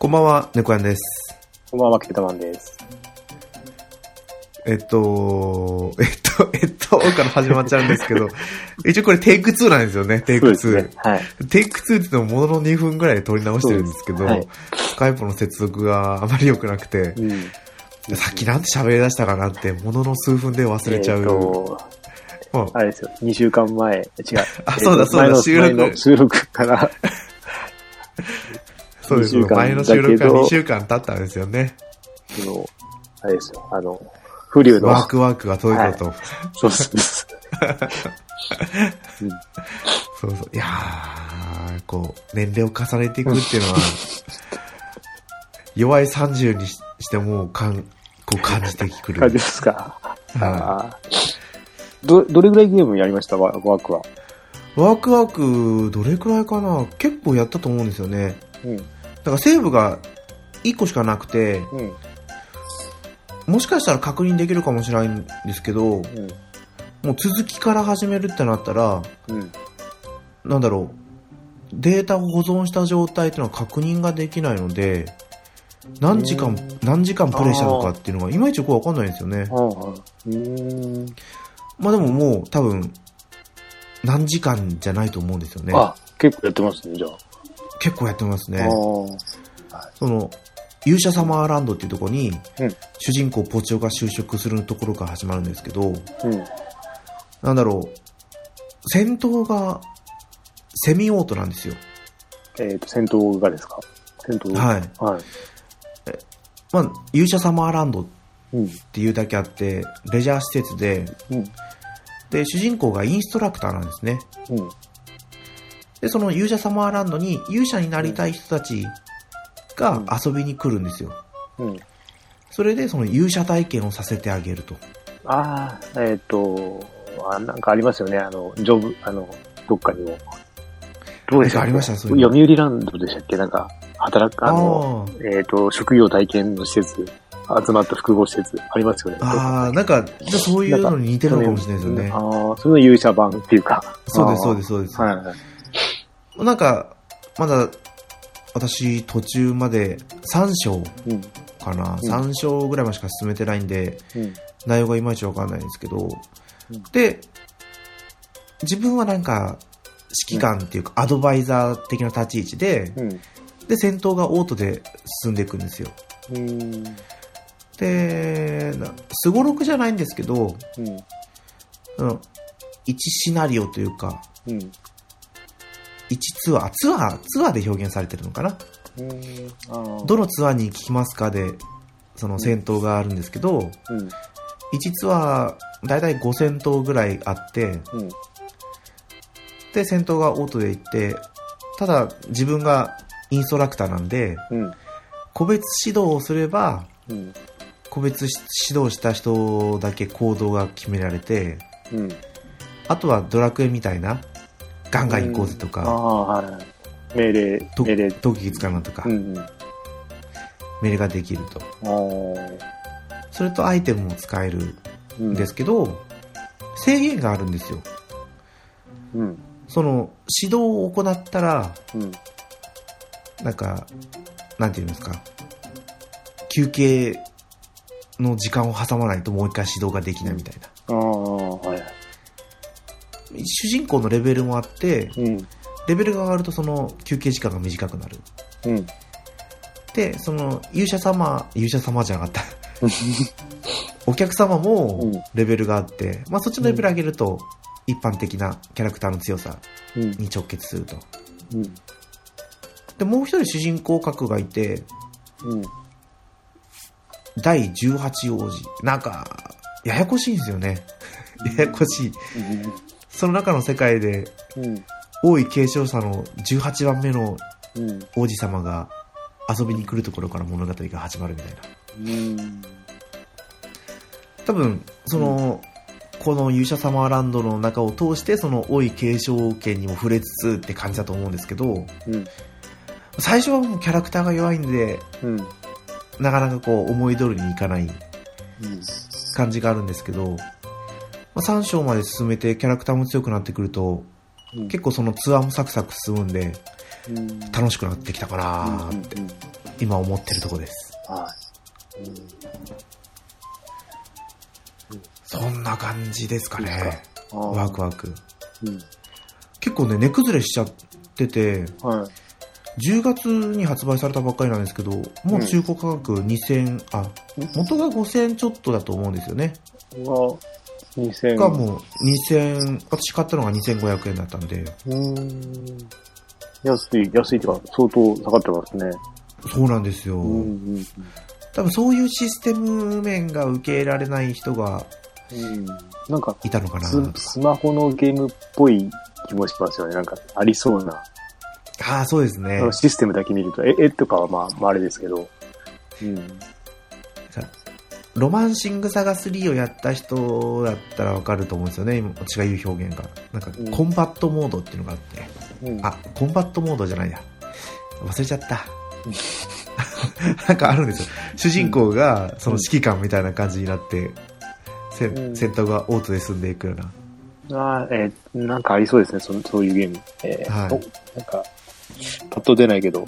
こんばんは、猫やんです。こんばんは、ケータマンです。えっと、えっと、えっと、から始まっちゃうんですけど、一応これテイク2なんですよね、テイク2。そうですね。はい。テイク2って言ってもものの2分ぐらいで撮り直してるんですけど、はいスカイプの接続があまり良くなくて、うん。さっきなんて喋り出したかなって、ものの数分で忘れちゃう。えーと、まああれですよ、2週間前、違う。あそうだそうだ収録収録から、そうです前の収録からだけど2週間経ったんですよね。その、あれですよ、あの、フリューの、ワークワークが届いたと。そうそうです。うんそうそう。いやー、こう、年齢を重ねていくっていうのは、弱い30にししてもかん、こう感じてくる。感じですか？はあーど、どれぐらいゲームやりました？ワワークは。ワークワーク、どれくらいかな？結構やったと思うんですよね。うん。だからセーブが1個しかなくて、うん。もしかしたら確認できるかもしれないんですけど、うん。もう続きから始めるってなったら、うん。なんだろう、データを保存した状態っていうのは確認ができないので、何時間、何時間プレイしたのかっていうのがいまいちよくわかんないんですよね。まあでももう多分、何時間じゃないと思うんですよね。あ、結構やってますね、じゃあ。結構やってますね。あその、勇者サマーランドっていうところに、うん主人公ポチオが就職するところから始まるんですけど、あ。うん。なんだろう、戦闘がセミオートなんですよ。えっ、と、戦闘がですか？戦闘はい。はい。まあ、勇者サマーランドっうん。ていうだけあって、レジャー施設で、うん。で、主人公がインストラクターなんですね。うん。で、その勇者サマーランドに勇者になりたい人たちが遊びに来るんですよ。うん。それでその勇者体験をさせてあげると。ああ、えっ、とあ、なんかありますよね、あの、ジョブ、あの、どっかにも。どうでしたありました？そういうの読売ランドでしたっけ？なんか、働く、あの、あえっ、と、職業体験の施設、集まった複合施設、ありますよね。あ、ああ、なんか、じゃあそういうのに似てるのかもしれないですよねあ。あ、それの勇者版っていうか。そうです、そうす。です、そうです。はいはい。なんか、まだ、私、途中まで3章うん。かな、うん3章ぐらいまでしか進めてないんで、うん。内容がいまいちわかんないんですけど、うんで、自分はなんか、指揮官っていうか、アドバイザー的な立ち位置で、うん。で、戦闘がオートで進んでいくんですよ。うん。で、なすごろくじゃないんですけど、うん。その、1シナリオというか、うん。1ツアー、ツアー、ツアーで表現されてるのかな？どのツアーに行きますかで、その戦闘があるんですけど、うん。1ツアー、だいたい5戦闘ぐらいあって、うん。で、戦闘がオートで行って、ただ自分がインストラクターなんで、うん。個別指導をすれば、うん。個別指導した人だけ行動が決められて、うん。あとはドラクエみたいな、ガンガン行こうぜとあか、あ、はい。命令、と命令。闘技使うなとかう、ん。命令ができると。あそれとアイテムも使えるあ。んですけど、制限があるんですよ。うん。その、指導を行ったら、うん。なんか、なんていうんですか、休憩の時間を挟まないともう一回指導ができないみたいな。ああ、はい。主人公のレベルもあって、うん。レベルが上がるとその休憩時間が短くなる。うん。で、その勇者様、勇者様じゃなかった。お客様もうんレベルがあって、まあそっちのレベル上げると一般的なキャラクターの強さうん。に直結すると。うん。で、もう一人主人公格がいて、うん。第18王子。なんか、ややこしいんですよね。ややこしい。その中の世界で、うん。王位継承者の18番目のうん。王子様が遊びに来るところから物語が始まるみたいな。うん。多分、その、この勇者サマーランドの中を通して、その王位継承権にも触れつつって感じだと思うんですけど、うん。最初はもうキャラクターが弱いんで、うん。なかなかこう思い通りにいかないうん。感じがあるんですけど、まあ、3章まで進めてキャラクターも強くなってくると、結構そのツアーもサクサク進むんで、うん。楽しくなってきたかなーって。うん今思ってるとこです。はい。うんそんな感じですかね。あーワクワク。うん。結構ね、値崩れしちゃってて、はい。10月に発売されたばっかりなんですけど、もう中古価格2000、あ、元が5000ちょっとだと思うんですよね。が、2000。がもう2000、私買ったのが2500円だったんで、うーん。安い、安いってか、相当下がってますね。そうなんですよ。うんうん多分そういうシステム面が受け入れられない人がうん。なんか、いたのかなススマホのゲームっぽい気もしますよね。なんか、ありそうな。ああ、そうですね。システムだけ見ると、え、絵とかはまあ、まあ、あれですけど。うん。ロマンシングサガ3をやった人だったらわかると思うんですよね。今私が言う表現が。なんかうん、コンバットモードっていうのがあって。うん、あ、コンバットモードじゃないや。忘れちゃった。なんかあるんですよ。主人公が、その指揮官みたいな感じになって、せうん戦闘がオートで進んでいくような。あーえーなんかありそうですね、そのそういうゲーム。えーはいおなんか、パッと出ないけど。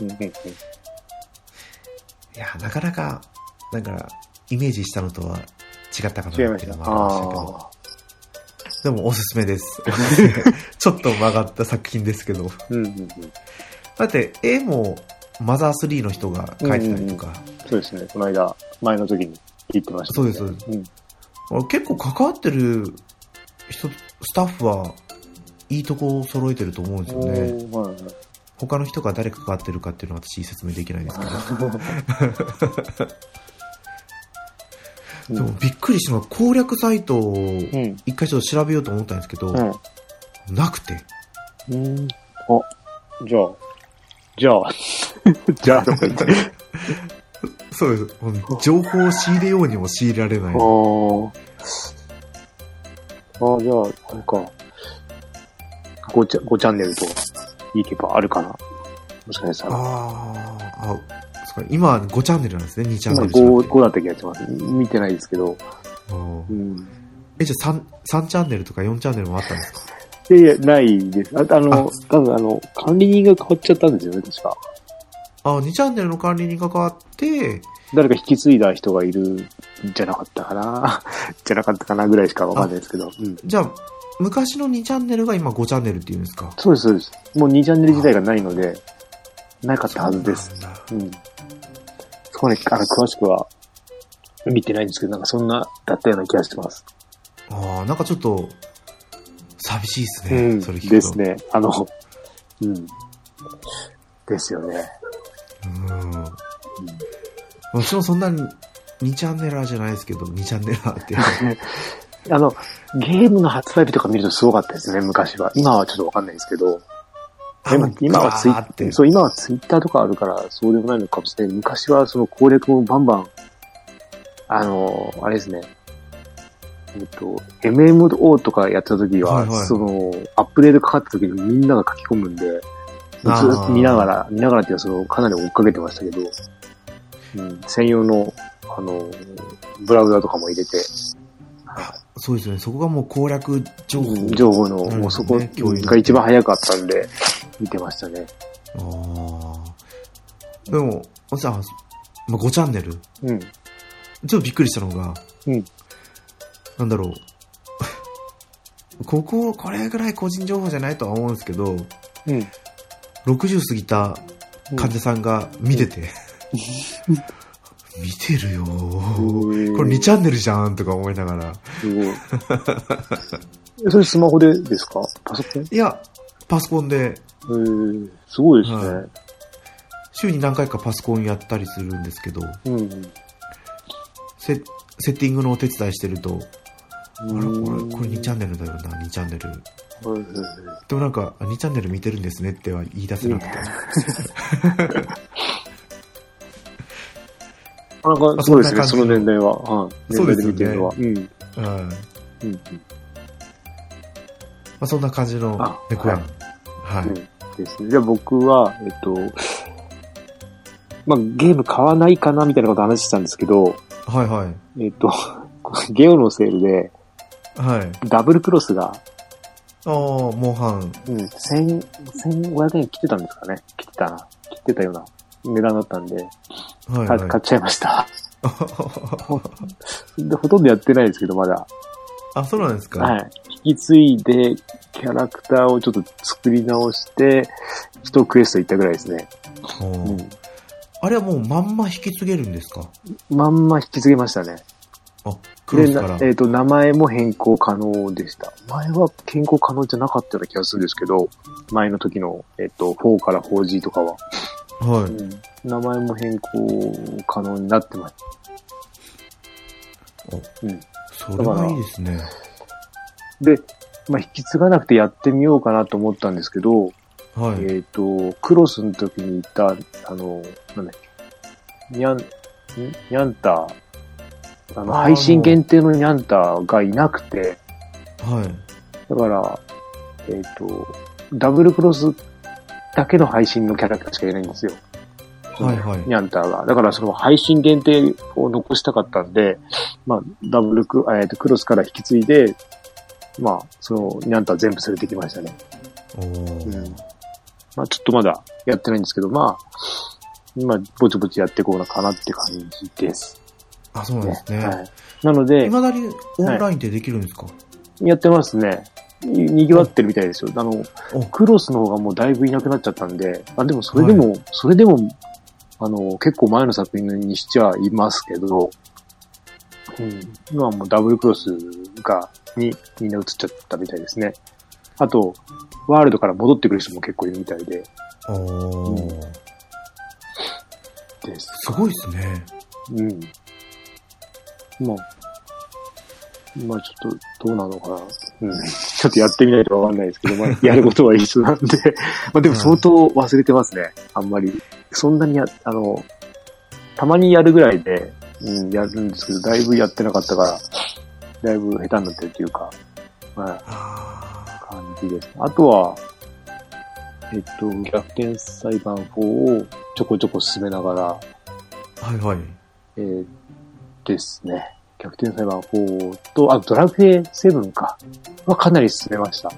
うんうんうん。いや、なかなか、なんか、イメージしたのとは違ったかなって違いいう。のもありましたけど。あでもおすすめです。ちょっと曲がった作品ですけど。ーうんうんうん。だって、絵もマザー3の人が描いてたりとか、そうですね、この間、前の時に言ってました、そうですそううん。結構関わってる人、スタッフはいいとこを揃えてると思うんですよね。はいはい他の人が誰関わってるかっていうのは私説明できないですけど。びっくりしたのは攻略サイトをうん。一回ちょっと調べようと思ったんですけど、うん。なくて。うん。あ、じゃあ、じゃあ、じゃあ、とか言って。そうです。情報を仕入れようにも仕入れられない。あーあー、じゃあ、あれか。5チャ ,5 チャンネルといけばあるかな。もしかしたら。あーあ、そうか今5チャンネルなんですね、2チャン今ネルじゃなく5、て5だった気がします。見てないですけど。うん。え、じゃあ 3, 3チャンネルとか4チャンネルもあったんですか？いやいや、ないです。ああの、多分あの、管理人が変わっちゃったんですよね、確か。あ、2チャンネルの管理人が変わって、誰か引き継いだ人がいるんじゃなかったかな。じゃなかったかなぐらいしかわかんないですけど。うん。じゃあ、昔の2チャンネルが今5チャンネルっていうんですか？そうです、そうです。もう2チャンネル自体がないので、なかったはずです。そうなんこね、あの、詳しくは見てないんですけど、なんかそんな、だったような気がしてます。ああ、なんかちょっと、寂しいですうね。ん。それ聞くと。ですね。あの、うん。ですよね。うん。私もそんなに2チャンネラーじゃないですけど、2チャンネラーって。あの、ゲームの発売日とか見るとすごかったですね、昔は。今はちょっとわかんないですけど。今今はツイガーって。そう、今はツイッターとかあるから、そうでもないのかもしれない。昔はその攻略をバンバン、あの、あれですね。えっと、MMO とかやってた時は、はいはいその、アップデートかかった時にみんなが書き込むんで、ずっと見ながら、見ながらっていうか、その、かなり追っかけてましたけど、うん、専用の、あの、ブラウザとかも入れて、あそうですよね。そこがもう攻略情報。情報の、うんもうそこが一番早かったんで、見てましたね。ああ。でも、さ、まあ、5チャンネル？うん。ちょっとびっくりしたのが、うんなんだろう。ここ、これぐらい個人情報じゃないとは思うんですけど、うん。60過ぎた患者さんが見てて、見てるよーこれ2チャンネルじゃんとか思いながら。すごい。え それスマホでですか？パソコン？いや、パソコンで、えー、すごいですね。はい週に何回かパソコンやったりするんですけど、うん。セセッティングのお手伝いしてると、あれこれ、うんこれ2チャンネルだよな、2チャンネル。でもなんか、あ2チャンネル見てるんですねっては言い出せなくて。なかなか、そうですね、そのそんな感じ年代は。はい。そうですよね見てるのは。うん。はい。うん。まあ、そんな感じのあ猫やん。はい。うんですね。じゃあ僕は、えっと、まあ、ゲーム買わないかなみたいなこと話してたんですけど、はいはい。えっと、ゲオのセールで、はい。ダブルクロスが、ああ、モンハン。うん、千、千五百円切ってたんですかね切ってたな。切ってたような値段だったんで、はい、はい。か買っちゃいました。で、ほとんどやってないですけど、まだ。あ、そうなんですか？はい。引き継いで、キャラクターをちょっと作り直して、一クエスト行ったぐらいですね。うん。あれはもうまんま引き継げるんですか？まんま引き継げましたね。あ、クロで、スから。なえっ、と、名前も変更可能でした。前は変更可能じゃなかったような気がするんですけど、前の時の、えっ、と、4から 4G とかは。はい。うん。名前も変更可能になってます。うん。それはいいですね。で、まあ、引き継がなくてやってみようかなと思ったんですけど、はい。えっ、と、クロスの時にいた、あの、なんだっけ、ニャン、んニャンター、あの、配信限定のニャンターがいなくて、はい。だから、えっ、と、ダブルクロスだけの配信のキャラクターしかいないんですよ。はいはいニャンターが。だからその配信限定を残したかったんで、まあ、ダブルク、えっ、と、クロスから引き継いで、まあ、その、ニャンター全部連れてきましたね。うんまあ、ちょっとまだやってないんですけど、まあ、今、ぼちぼちやっていこうかなって感じです。あ、そうなんですね。はい。なのでい、まだにオンラインってできるんですか、やってますね。に賑わってるみたいですよ。あの、おクロスの方がもうだいぶいなくなっちゃったんで、あ、でもそれでも、それでも、あの、結構前の作品にしちゃいますけど、うん、今はもうダブルクロスが、にみんな移っちゃったみたいですね。あと、ワールドから戻ってくる人も結構いるみたいで、おーうんです。すごいですね。うん。まあ、まあちょっとどうなのかな。うん。ちょっとやってみないとわかんないですけど、まあ やることは一緒なんで。まあでも相当忘れてますね。あんまり。そんなにや、あの、たまにやるぐらいで、うん、やるんですけど、だいぶやってなかったから、だいぶ下手になってるっていうか、はい、あ感じです。あとは、えっと、逆転裁判法をちょこちょこ進めながら、ーはいはい。えーですね。逆転裁判4と、あ、ドラクエ7か。はかなり進めました。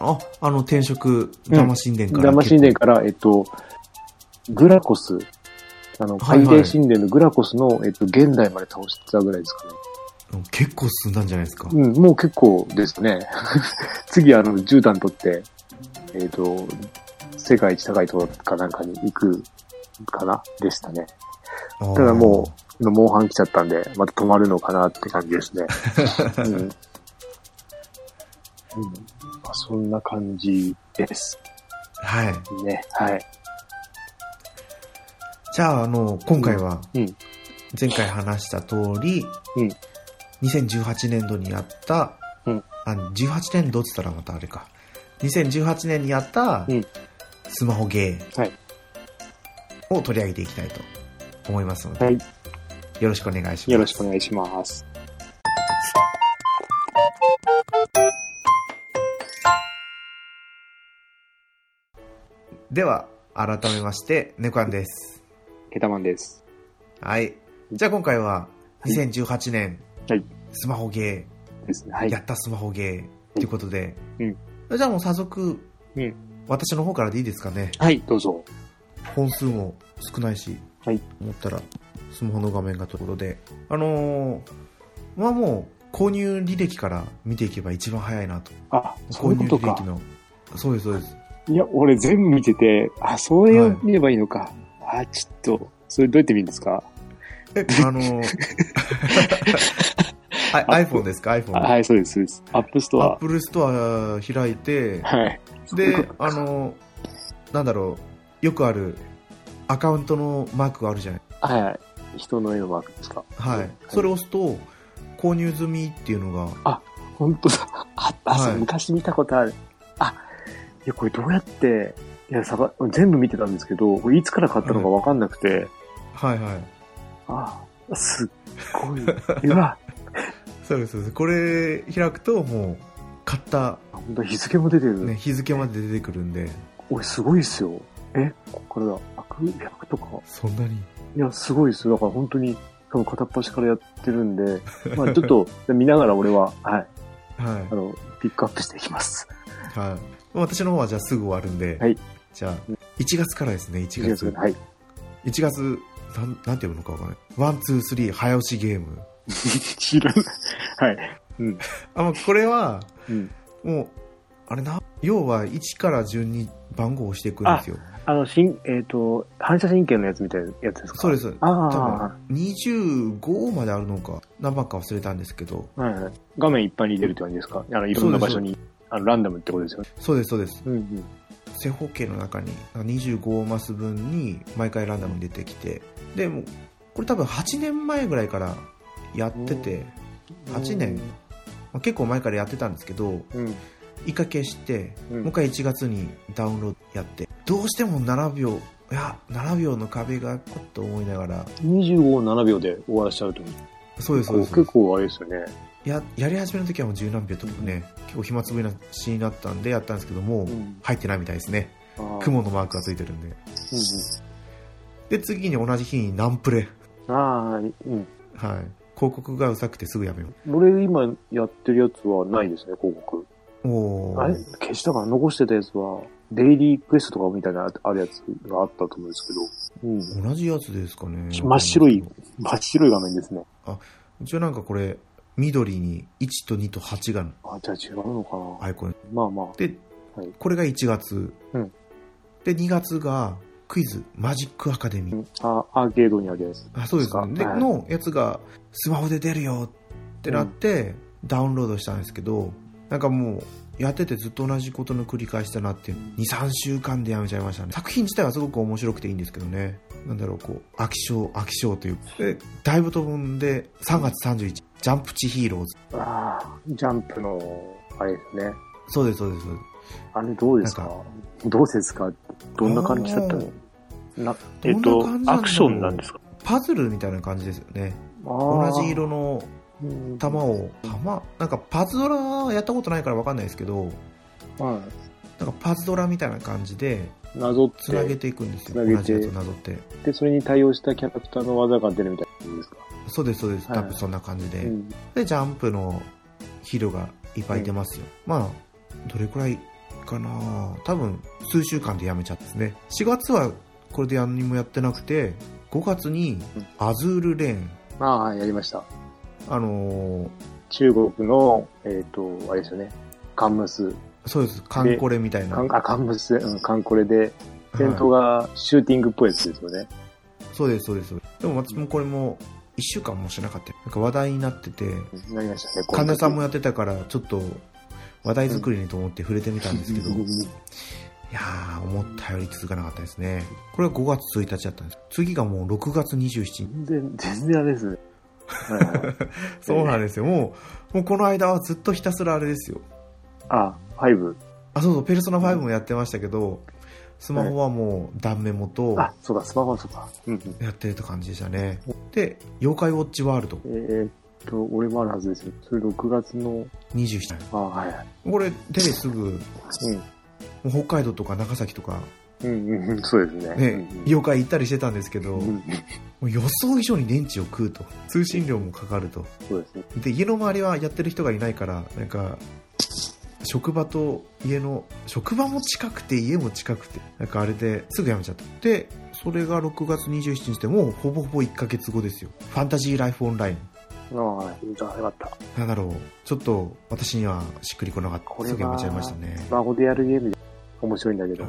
あ、あの、転職、魂神殿から。生神殿から、えっと、グラコス、あの、はいはい海霊神殿のグラコスの、えっと、現代まで倒したぐらいですかね。結構進んだんじゃないですか。うん、もう結構ですね。次、あの、絨毯取って、えっ、と、世界一高いところかなんかに行くかなでしたね。ただもう、モンハン来ちゃったんで、また止まるのかなって感じですね。うん。うん。まあ、そんな感じですはい。ね。はい。じゃあ、あの、今回はうん。前回話した通り、うん2018年度にやった、うんあ、18年度って言ったらまたあれか。2018年にやったうんスマホゲはい。ーを取り上げていきたいと思いますので、はい。よろしくお願いします。よろしくお願いします。では、改めまして、ネコアンです。ケタマンです。はい。じゃあ今回は、はい2018年、はいスマホゲですね。はー、いや。ったスマホゲーということで、うんじゃあもう早速、うん私の方からでいいですかね。はい、どうぞ。本数も少ないし、はい思ったら、スマホの画面がところで、あのーまあもう、購入履歴から見ていけば一番早いなと。あ、そう購入いうことか。履歴の。そうです、そうです。いや、俺全部見てて、あ、それを見ればいいのか。あ、ちょっと、それどうやって見るんですか？え、あの iPhone ですか ?iPhone。あはい、そうです、そうです。 App Store。アップルストア開いて、はい。で、あの、なんだろう、よくあるアカウントのマークがあるじゃない？はいはい。人の絵のマークですか？はい。それを押すと、購入済みっていうのが、本当だ。あはい昔見たことある。あ、いや、これどうやって、いや、さば、全部見てたんですけど、これいつから買ったのかわかんなくて、はいはい。あ、すっごい。うわ、そうです、そうです。これ開くと、もう、買った、本当日付も出てる。ね、日付まで出てくるんで、俺すごいっすよ。え、ここからだ。100、100とか。そんなに？いや、すごいですよ。だから本当に、多分片っ端からやってるんで、まあちょっと見ながら俺は、はい、はあの、ピックアップしていきます。い。はい。私の方はじゃあすぐ終わるんで、はいじゃあ、1月からですね、1月。はい。1月、なん、なんていうのかわかんない。ワン、ツー、スリー、早押しゲーム。知らない。はい。うん。あ、まあ、これは、うん。もう、あれな、要は1から順に番号を押していくんですよ。あの、しん、えっ、と、反射神経のやつみたいなやつですか？そうです。あ多あ、分、25まであるのか、何番か忘れたんですけど、はいはい。画面いっぱいに出るって感じですか？あの、いろんな場所に、あの、ランダムってことですよね。そうです、そうです。うんうん。正方形の中に25マス分に毎回ランダムに出てきて、で、もう、これ多分8年前ぐらいからやってて、8年、まあ、結構前からやってたんですけど、うん。一回消して、うんもう一回1月にダウンロードやって、どうしても7秒、いや、7秒の壁がちょっと思いながら、25を7秒で終わらしちゃうと。そうです、そうです。結構あれですよね。ややり始めの時はもう十何秒とかね、結構暇つぶしになったんでやったんですけども、うん入ってないみたいですね。雲のマークがついてるんで。うんで、次に同じ日にナンプレ。うん。ああ、うん。はい。広告がうざくてすぐやめよ俺今やってるやつはないですね、広告。う。おーあれ消したから残してたやつは、デイリークエストとかみたいなあるやつがあったと思うんですけど、うん。同じやつですかね。真っ白い真っ白い画面ですね。一応なんかこれ、緑に1と2と8があ、じゃあ違うのかな。アイコン。まあまあ。で、はいこれが1月。うんで、2月がクイズマジックアカデミー。うんあアーケードにあるやつ。あそうですね。で、はいのやつがスマホで出るよってなって、ダウンロードしたんですけど、なんかもう、やっててずっと同じことの繰り返しだなっていう、2、3週間でやめちゃいましたね。作品自体はすごく面白くていいんですけどね。なんだろう、こう、飽き性、飽き性という。で、だいぶ飛ぶんで、3月31日、ジャンプチヒーローズ。ああ、ジャンプの、あれですね。そうです、そうです。あれどうですか？どうですか？どんな感じだったの？なえっ、とアクションなんですか？パズルみたいな感じですよね。同同じ色のうん玉を、玉なんかパズドラやったことないからわかんないですけど、はなんかパズドラみたいな感じで、い。なぞって、つなげていくんですよ。同じやつをなぞって。で、それに対応したキャラクターの技が出るみたいな感じですか？そうです、そうです。はい多分そんな感じで。うん。で、ジャンプのヒーローがいっぱい出ますよ。まあ、どれくらいかな多分、数週間でやめちゃったですね。4月はこれで何もやってなくて、5月にうんアズールレーン。ああ、はいやりました。あのー中国の、えっ、と、あれですよね。カンムス。そうです。カンコレみたいな。カンあ、カンムス、うん、カンコレで、戦闘はいがシューティングっぽいやつですよね。そうです、そうです。でも私もこれも、1週間もしなかった。なんか話題になってて、うんなりましたね。神田さんもやってたから、ちょっと話題作りにと思って触れてみたんですけど、うんいやー、思ったより続かなかったですね。これは5月1日だったんです。次がもう6月27日。全然、全然あれですね。そうなんですよ。もう、もうこの間はずっとひたすらあれですよ。あ、5。あ、そうそう、ペルソナ5もやってましたけど、スマホはもう断メモとあ、そうだ、スマホはそうか。やってるって感じでしたね。で、妖怪ウォッチワールドえーっと、俺もあるはずですよ。それ6月の、27日。あ、はいはい。これ、出てすぐ、もう北海道とか長崎とか、うん。うんうん、そうですね。ね、妖怪行ったりしてたんですけど、もう予想以上に電池を食うと。通信量もかかると。そうですね。で、家の周りはやってる人がいないから、なんか、職場と家の、職場も近くて家も近くて、なんかあれですぐやめちゃった。で、それが6月27日でもうほぼほぼ1ヶ月後ですよ。ファンタジーライフオンライン。ああ、はい。じゃあ、よかった。なんだろう、ちょっと私にはしっくりこなかった。これはちゃいましたね。スマホでやるゲームで面白いんだけど、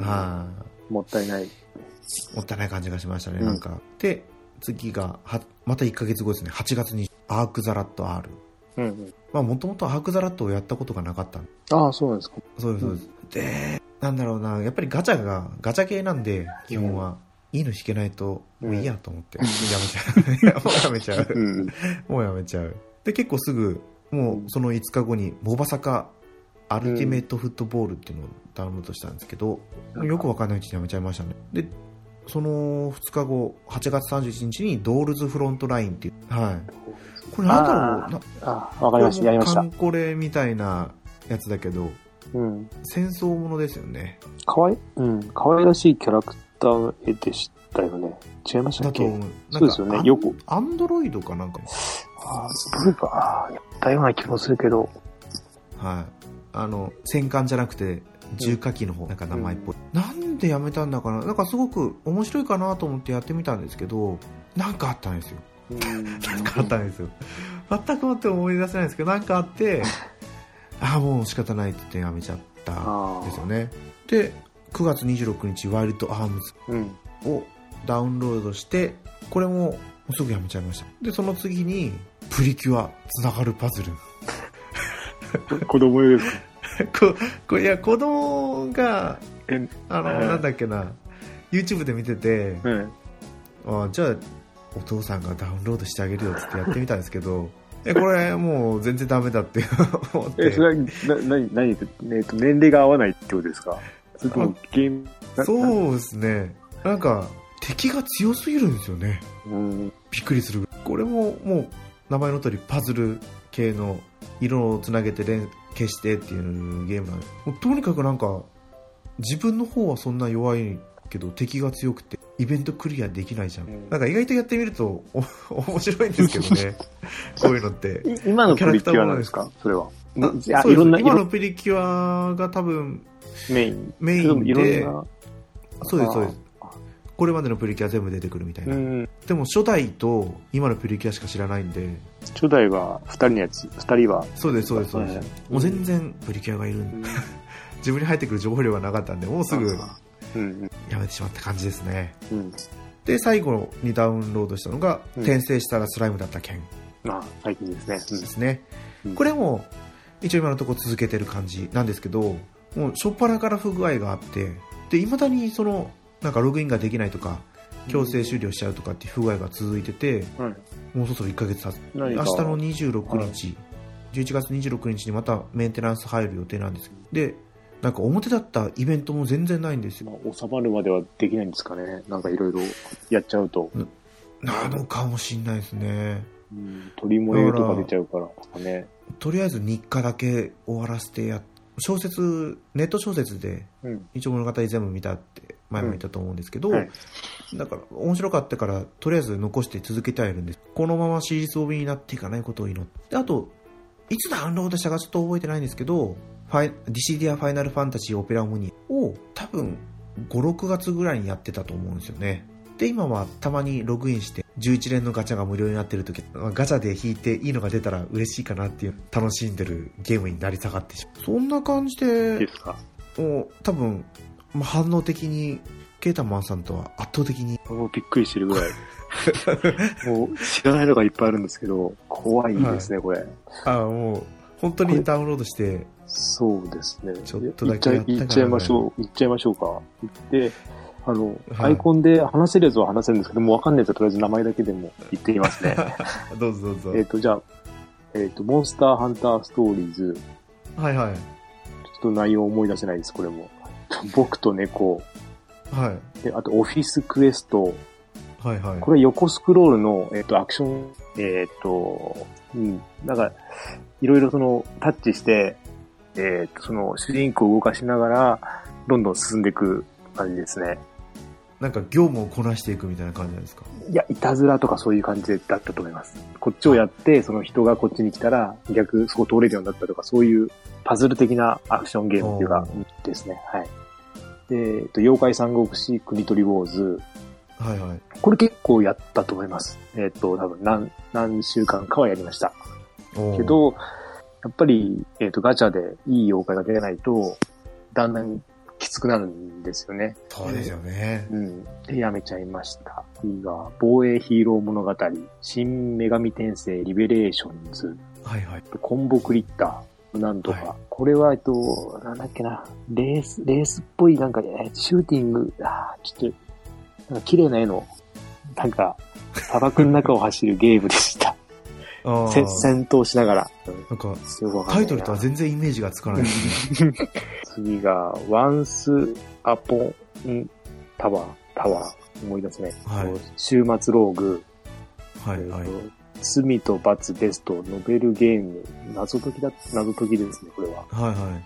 あもったいない。あ、もったいない感じがしましたね、うんなんか。で、次が、は、また1ヶ月後ですね。8月に、アークザラット R。うんうん。まあ、もともとアークザラットをやったことがなかったああ、そうなんですか。そうです、そうです。で、なんだろうな、やっぱりガチャが、ガチャ系なんで、基本は。いいの引けないと、もういいやと思って、やめちゃう。もうやめちゃう。うん。もうやめちゃう。で、結構すぐ、もうその5日後に、モバサカアルティメットフットボールっていうのをダウンロードしたんですけど、よくわかんないうちにやめちゃいましたね。で、その2日後、8月31日にドールズフロントラインっていう、はい。これなんだろうな、ああ、わかりました。やりましたカン。コレみたいなやつだけど、うん。戦争ものですよね。かわい、うん。かわいらしいキャラクターの絵でしたよね。違いましたっけ？そうですよね。よく。アンドロイドかなんか。ああ、そうか。ああ、やったような気もするけど。はい。あの、戦艦じゃなくて、重火器の方、なんか名前っぽい。なんなんでやめたんだかな？なんかすごく面白いかなと思ってやってみたんですけどなんかあったんですようん。なんかあったんですよ全くもって思い出せないんですけどなんかあって ああもう仕方ないってやめちゃったんあですよねで9月26日ワイルドアームズ。をダウンロードしてこれもすぐやめちゃいました。でその次にプリキュアつながるパズル。子供用ですか？ここいや子供がえあの、うんなんだっけな YouTube で見てて、うん。あじゃあお父さんがダウンロードしてあげるよっつってやってみたんですけど えこれもう全然ダメだって思って。え、それは、な、なえっと、年齢が合わないってことですか？それともゲーム、な。そうですね。なんか敵が強すぎるんですよね。うん。びっくりするこれももう名前の通りパズル系の色をつなげて連消してっていうゲームなんで。もうとにかくなんか自分の方はそんな弱いけど敵が強くてイベントクリアできないじゃん、うん。なんか意外とやってみるとお 面白いんですけどね。こういうのって。い今のプリキュアなんですか？それは。いろんな、い今ろのプリキュアが多分メイン。メインいろでんな。そうですそうですこれまでのプリキュア全部出てくるみたいうな、ん。でも初代と今のプリキュアしか知らないんで初代は二人のやつ。二人は。そうですそうですそうです、はいもう全然プリキュアがいる 自分に入ってくる情報量がなかったんでもうすぐうん。やめてしまった感じですねうん。で最後にダウンロードしたのが、うん転生したらスライムだった件まあ、最近ですね。ですね、うんこれも一応今のところ続けてる感じなんですけどもう初っ端から不具合があってで未だにそのなんかログインができないとか強制終了しちゃうとかっていう不具合が続いてて。もうそろそろ1ヶ月経つ明日の26日、11月26日にまたメンテナンス入る予定なんですでなんか表だったイベントも全然ないんですよまあ、収まるまではできないんですかね。なんかいろいろやっちゃうと。なのかもしんないですねうん。鳥模様とか出ちゃうからね。とりあえず日課だけ終わらせてや小説ネット小説でうん。一応物語全部見たって前も言ったと思うんですけど、はい。だから面白かったからとりあえず残して続けてはいるんですこのままシリーズ帯になっていかないことを祈ってであといつダウンロードしたかちょっと覚えてないんですけどファイディシディア・ファイナル・ファンタジー・オペラ・オムニを多分56月ぐらいにやってたと思うんですよねで今はたまにログインして11連のガチャが無料になってる時まあガチャで引いていいのが出たら嬉しいかなっていう楽しんでるゲームになり下がってしまうそんな感じでですか？もう多分、まあ、反応的にケータマンさんとは圧倒的にもうびっくりしてるぐらい。もう知らないのがいっぱいあるんですけど、怖いですね、これ。あもう本当にダウンロードしてそうですね。ちょっとだけいっちゃいましょう。いっちゃいましょうか。で、あの、はいアイコンで話せるやつは話せるんですけど、もうわかんないやつはとりあえず名前だけでも言ってみますね。どうぞどうぞえっと、じゃあ、えっ、と、モンスターハンターストーリーズ。はいはいちょっと内容思い出せないです、これも。僕と猫。はいで、あと、オフィスクエスト。はいはいこれ横スクロールの、えっ、と、アクション、えっ、と、うん、なんか、いろいろその、タッチして、えっ、と、その、主人公を動かしながら、どんどん進んでいく感じですね。なんか業務をこなしていくみたいな感じなんですか？いや、いたずらとかそういう感じだったと思います。こっちをやって、その人がこっちに来たら、逆、そこ通れるようになったとか、そういうパズル的なアクションゲームっていうか、ですね。はい。で、えっと、妖怪三国志国取りウォーズ。はいはいこれ結構やったと思います。えっと、多分何、何週間かはやりました。けど、やっぱり、えっと、ガチャでいい妖怪が出ないと、だんだんきつくなるんですよね。そうですよねうん。で、やめちゃいました。次が、防衛ヒーロー物語、新女神転生リベレーションズ、はいはいコンボクリッター、なんとか。はいこれは、えっと、なんだっけな、レース、レースっぽい、なんか、えーシューティング、あーちょっと、なんか綺麗な絵の、なんか、砂漠の中を走るゲームでした。戦闘しながら。うんなんかタイトルとは全然イメージがつかないですね次が、Once Upon Tower、タワー、思い出すね。はい週末ローグ、はいはい罪と罰ベスト、ノベルゲーム、謎解きだ、謎解きですね、これは。はいはい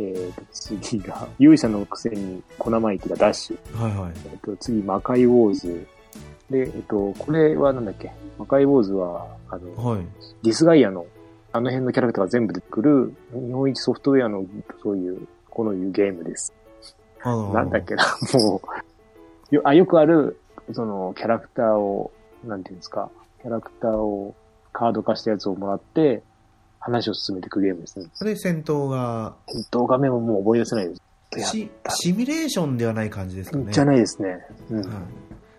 えーと、次が、勇者のくせに小生意気がダッシュ。はいはいえっ、と、次、魔界ウォーズ。で、えっ、と、これはなんだっけ？魔界ウォーズは、あの、はいディスガイアの、あの辺のキャラクターが全部出てくる、日本一ソフトウェアの、そういう、このいうゲームです。あのなんだっけな、もう、よあよくある、その、キャラクターを、なんていうんですか、キャラクターをカード化したやつをもらって、話を進めていくゲームですね。で、戦闘が、戦闘画面ももう覚え出せないです。シシミュレーションではない感じですかね。じゃないですね。うん。は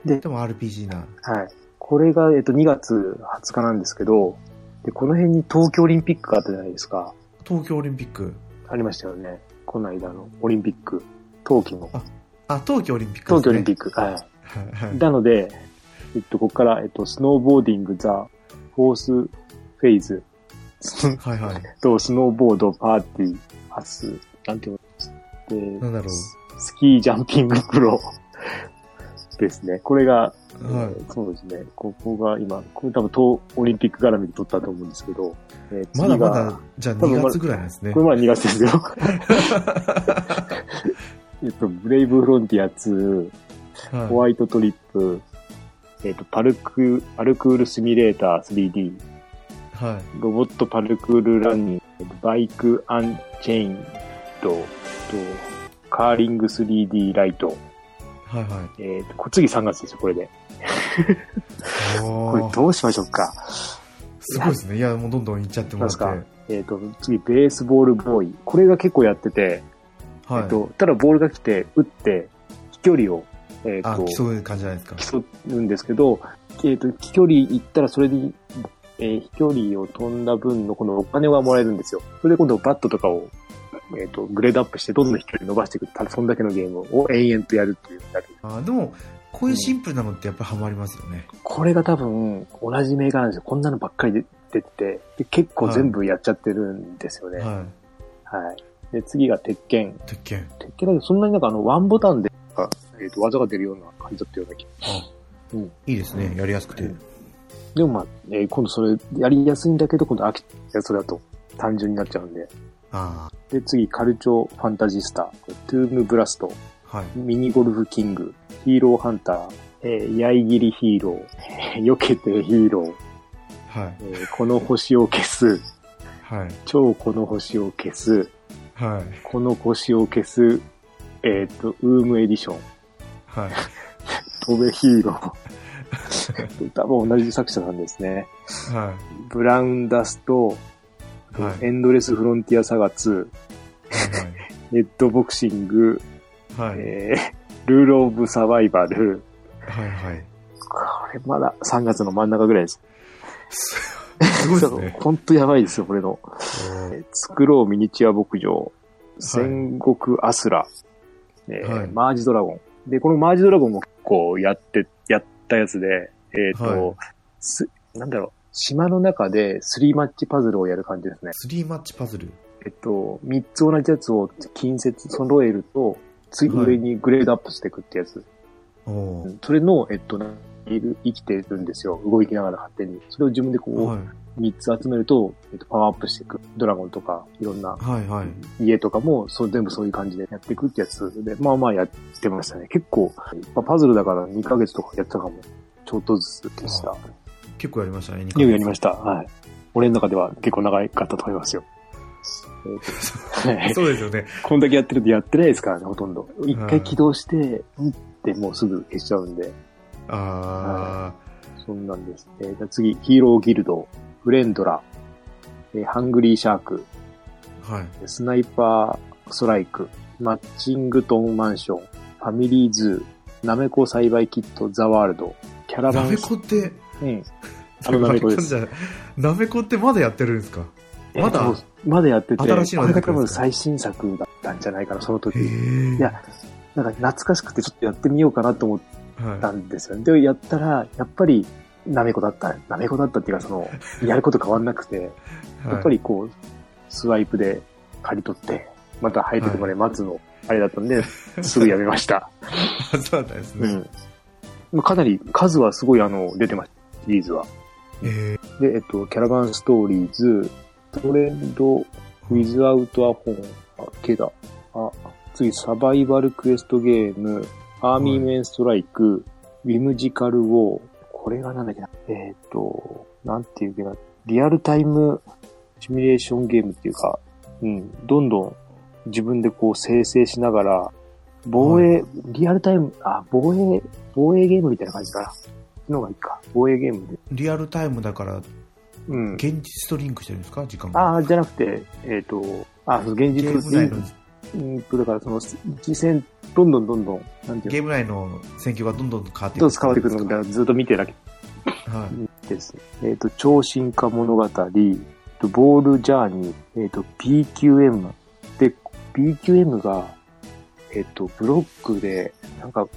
い。ででも RPG な。はい。これが、えっと、2月20日なんですけど、で、この辺に東京オリンピックがあったじゃないですか。東京オリンピック。ありましたよね。この間のオリンピック。冬季の。あ、冬季オリンピック冬季オリンピック。はい。なので、えっと、ここから、えっと、スノーボーディング、ザ・フォースフェイズ、はいはい。と、スノーボード、パーティー、アス、なんていうの？で、なんだろう。スキージャンピングプロですね。これが、はいえーそうですね。ここが今、これ多分冬オリンピック絡みで取ったと思うんですけど、えーまだまだ、じゃあ多分2月ぐらいなんですねこ。れまだ2月ですよ。えっと、ブレイブフロンティア2、ホはワイトトリップ、えっと、パルク、パルクールシミュレーター 3D、い。はい。ロボットパルクールランニング、バイクアンチェインと、とカーリング 3D ライト。はいはえっ、と、こ次3月ですよ、これで。い。これどうしましょうか。すごいですね。いや、もうどんどんいっちゃってもらって。えっ、と、次、ベースボールボーイ。これが結構やってて、はい。えっと、ただボールが来て、打って、飛距離を、えっ、あ、と、競う感じじゃないですか。競うんですけど、えっ、と、飛距離行ったらそれに、えー飛距離を飛んだ分のこのお金がもらえるんですよ。それで今度バットとかを、えっ、と、グレードアップしてどんどん飛距離伸ばしていく。ただそんだけのゲームを延々とやるっていうやつ。あでも、こういうシンプルなのってやっぱハマりますよね。これが多分、同じメーカーなんですよ。こんなのばっかり出てて、で結構全部やっちゃってるんですよね。はい。はい。で、次が鉄拳。鉄拳。鉄拳だけど、そんなになんかあの、ワンボタンで、あえっ、と、技が出るような感じだったような気が。いいですね。やりやすくて。でもまあ、えー今度それやりやすいんだけど、今度飽きやつだと単純になっちゃうんで。あで、次、カルチョファンタジスタ、トゥームブラスト、あ。はい。ミニゴルフキング、ヒーローハンター、えー、ヤイギリヒーロー、え ー避けてヒーロー、はい。えーこの星を消す、はい。超この星を消す、はい。この星を消す、えっ、と、ウームエディション、はい。飛べヒーロー。多分同じ作者なんですね。はブラウンダスト、い。はい。エンドレスフロンティアサガ2、ネットボクシング、はい。はい。えー、ルールオブサバイバル。はい。はい。これまだ3月の真ん中ぐらいです。すごいですね。ほんとやばいですよ、これの。えー作ろうミニチュア牧場。戦国アスラ。えーはいマージドラゴン。で、このマージドラゴンも結構やって、やったやつで、えっ、と、はいす、なんだろう、島の中で3マッチパズルをやる感じですね。スリーマッチパズル？えっと、3つ同じやつを近接揃えると、次はい上にグレードアップしていくってやつ。おーそれの、えっと、生きてるんですよ。動きながら勝手に。それを自分でこう、はい。3つ集めると、えっと、パワーアップしていく。ドラゴンとか、いろんなはい。はい。家とかも、そう、全部そういう感じでやっていくってやつで、まあまあやってましたね。結構、まあ、パズルだから2ヶ月とかやったかも。ちょっとずつでした。結構やりましたね。よくやりましした。はい。俺の中では結構長かったと思いますよ。そうですよね。こんだけやってるとやってないですからね、ほとんど。一回起動して、うんってもうすぐ消しちゃうんで、あそんなんです。えー次、ヒーローギルド、フレンドラ、えーハングリーシャーク、あ。はい。スナイパーストライク、マッチングトンマンション、ファミリーズー、ナメコ栽培キット、ザワールド、キャラバンなめ、こって、うん。あのなめこです。なめこってまだやってるんですか？まだ？まだやってて、新しいのが多分最新作だったんじゃないかな、その時。いや、なんか懐かしくてちょっとやってみようかなと思ったはんですよね。で、やったら、やっぱり、なめこだった。なめこだったっていうか、その、やること変わんなくて、い。やっぱりこう、スワイプで刈り取って、また生えてくまで待つの、あれだったんで、すぐやめました。はい。そうだったんですね。うん。まあかなり数はすごいあの、出てました、シリーズは。えで、えっと、キャラバンストーリーズ、トレンド、ウィズアウトアホン、あ、ケダ、あ、次、サバイバルクエストゲーム、アーミーメンストライク、ウィムジカルウォー、これがなんだっけな、えっ、と、なんていうかな、リアルタイムシミュレーションゲームっていうか、うん、どんどん自分でこう生成しながら、防衛、リアルタイム、あ、防衛、防衛ゲームみたいな感じかな。のがいいか。防衛ゲームで。リアルタイムだから、うん。現実とリンクしてるんですか？時間が。ああ、じゃなくて、えっ、と、あ、そう現実ゲーム内の、うんと、だからその、実戦、どんどんどんどん、なんていうゲーム内の戦況がどんどん変わっての、どう変わってくるのか？で、ずっと見てるだけはい。です。えっ、と、超進化物語、えっとボールジャーニー、えっ、と、PQM。で、PQM が、えっ、と、ブロックで、なんか、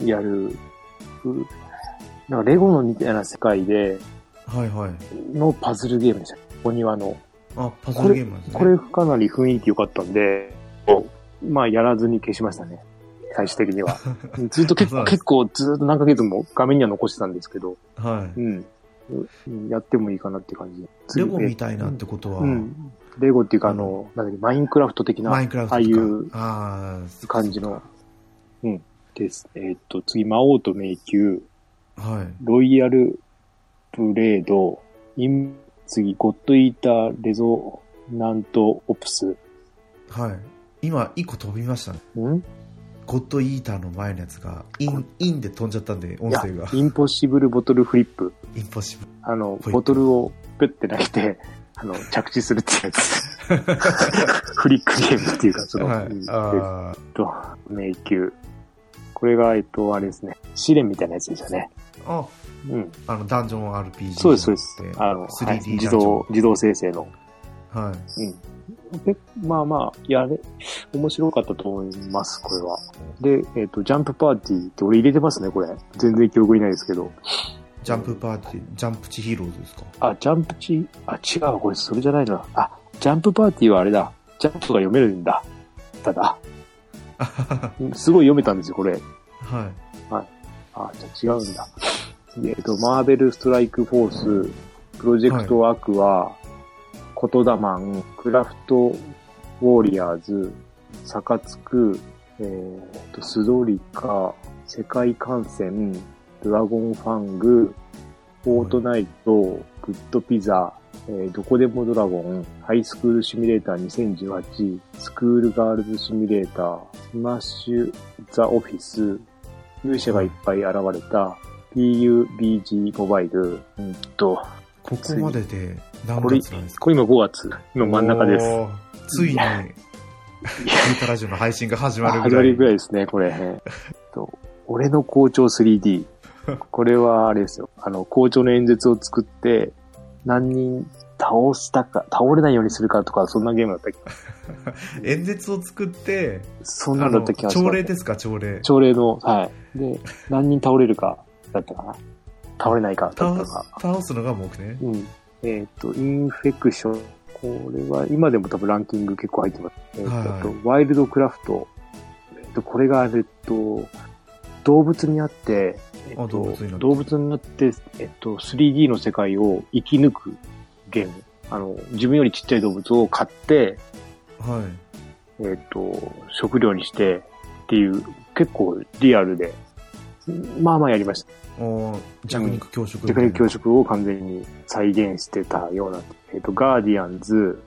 やる、うなんかレゴのみたいな世界で、はいはい。のパズルゲームでした。お庭の。あ、パズルゲームなんですね。これかなり雰囲気良かったんで、まあ、やらずに消しましたね。最終的には。ずっと結構、結構ずっと何ヶ月も画面には残してたんですけど、はい。うん。うんやってもいいかなって感じで。レゴみたいなってことは、うん。レゴっていうか、あの、なんだっけ、マインクラフト的なマインクラフトああいう感じの、うん、です。えーっと、次、魔王と迷宮、はい。ロイヤルブレード、イン、次、ゴッドイーターレゾナントオプス。はい。今、一個飛びましたね。ん？ゴッドイーターの前のやつが、イン、インで飛んじゃったんで、音声が。、インポッシブルボトルフリップ。インポッシブル。あの、ボトルをペッて投げて、あの、着地するっていうやつ。フリックゲームっていうか、その、はいえっと、迷宮。これが、えっと、あれですね。試練みたいなやつですよね。あ、あ、うん。あの、ダンジョン RPG。そうです、そうです。あの、はい 3D ダンジョン。自動、自動生成の。はい。うん。でまあまあ、やれ、面白かったと思います、これは。で、えっ、と、ジャンプパーティーって俺入れてますね、これ。全然記憶にないですけど。ジャンプパーティー、ジャンプチヒーローズですか？あ、ジャンプチ、あ、違う、これそれじゃないな。あ、ジャンプパーティーはあれだ。ジャンプが読めるんだ。ただ、う んすごい読めたんですよ、これ。はい。あ、じゃあ違うんだ。えっ、と、マーベルストライクフォース、プロジェクトアクア、コトダマン、クラフトウォリアーズ、サカツク、えー、と、スドリカ、世界観戦、ドラゴンファング、フォートナイト、グッドピザ、えーどこでもドラゴン、ハイスクールシミュレーター2018、スクールガールズシミュレーター、スマッシュザオフィス、勇者がいっぱい現れた PUBG モバイル、うんと、ここまでで何月なんですか？これ今5月の真ん中です。ついに、ユータラジオの配信が始まるぐ始まらい。るぐらいですね、これ。えっと俺の校長 3D。これはあれですよ。あの、校長の演説を作って、何人倒したか、倒れないようにするかとか、そんなゲームだったっけ 演説を作って、そんなあの、んだった気が。朝礼ですか、朝礼。朝礼の、はい。で、何人倒れるか、だったかな？倒れないか、だった倒か。倒すのが目ね。うん。えっ、と、インフェクション。これは、今でも多分ランキング結構入ってます。えっ、と、はいあとワイルドクラフト。えっ、と、これが、えっと、動物になって、えっ、と物になって動物になって、えっ、と、3D の世界を生き抜くゲーム。あの、自分よりちっちゃい動物を飼って、はい。えっ、と、食料にしてっていう、結構リアルで、まあまあやりました。弱肉強食。テクニック教職を完全に再現してたような、えっ、と、ガーディアンズ、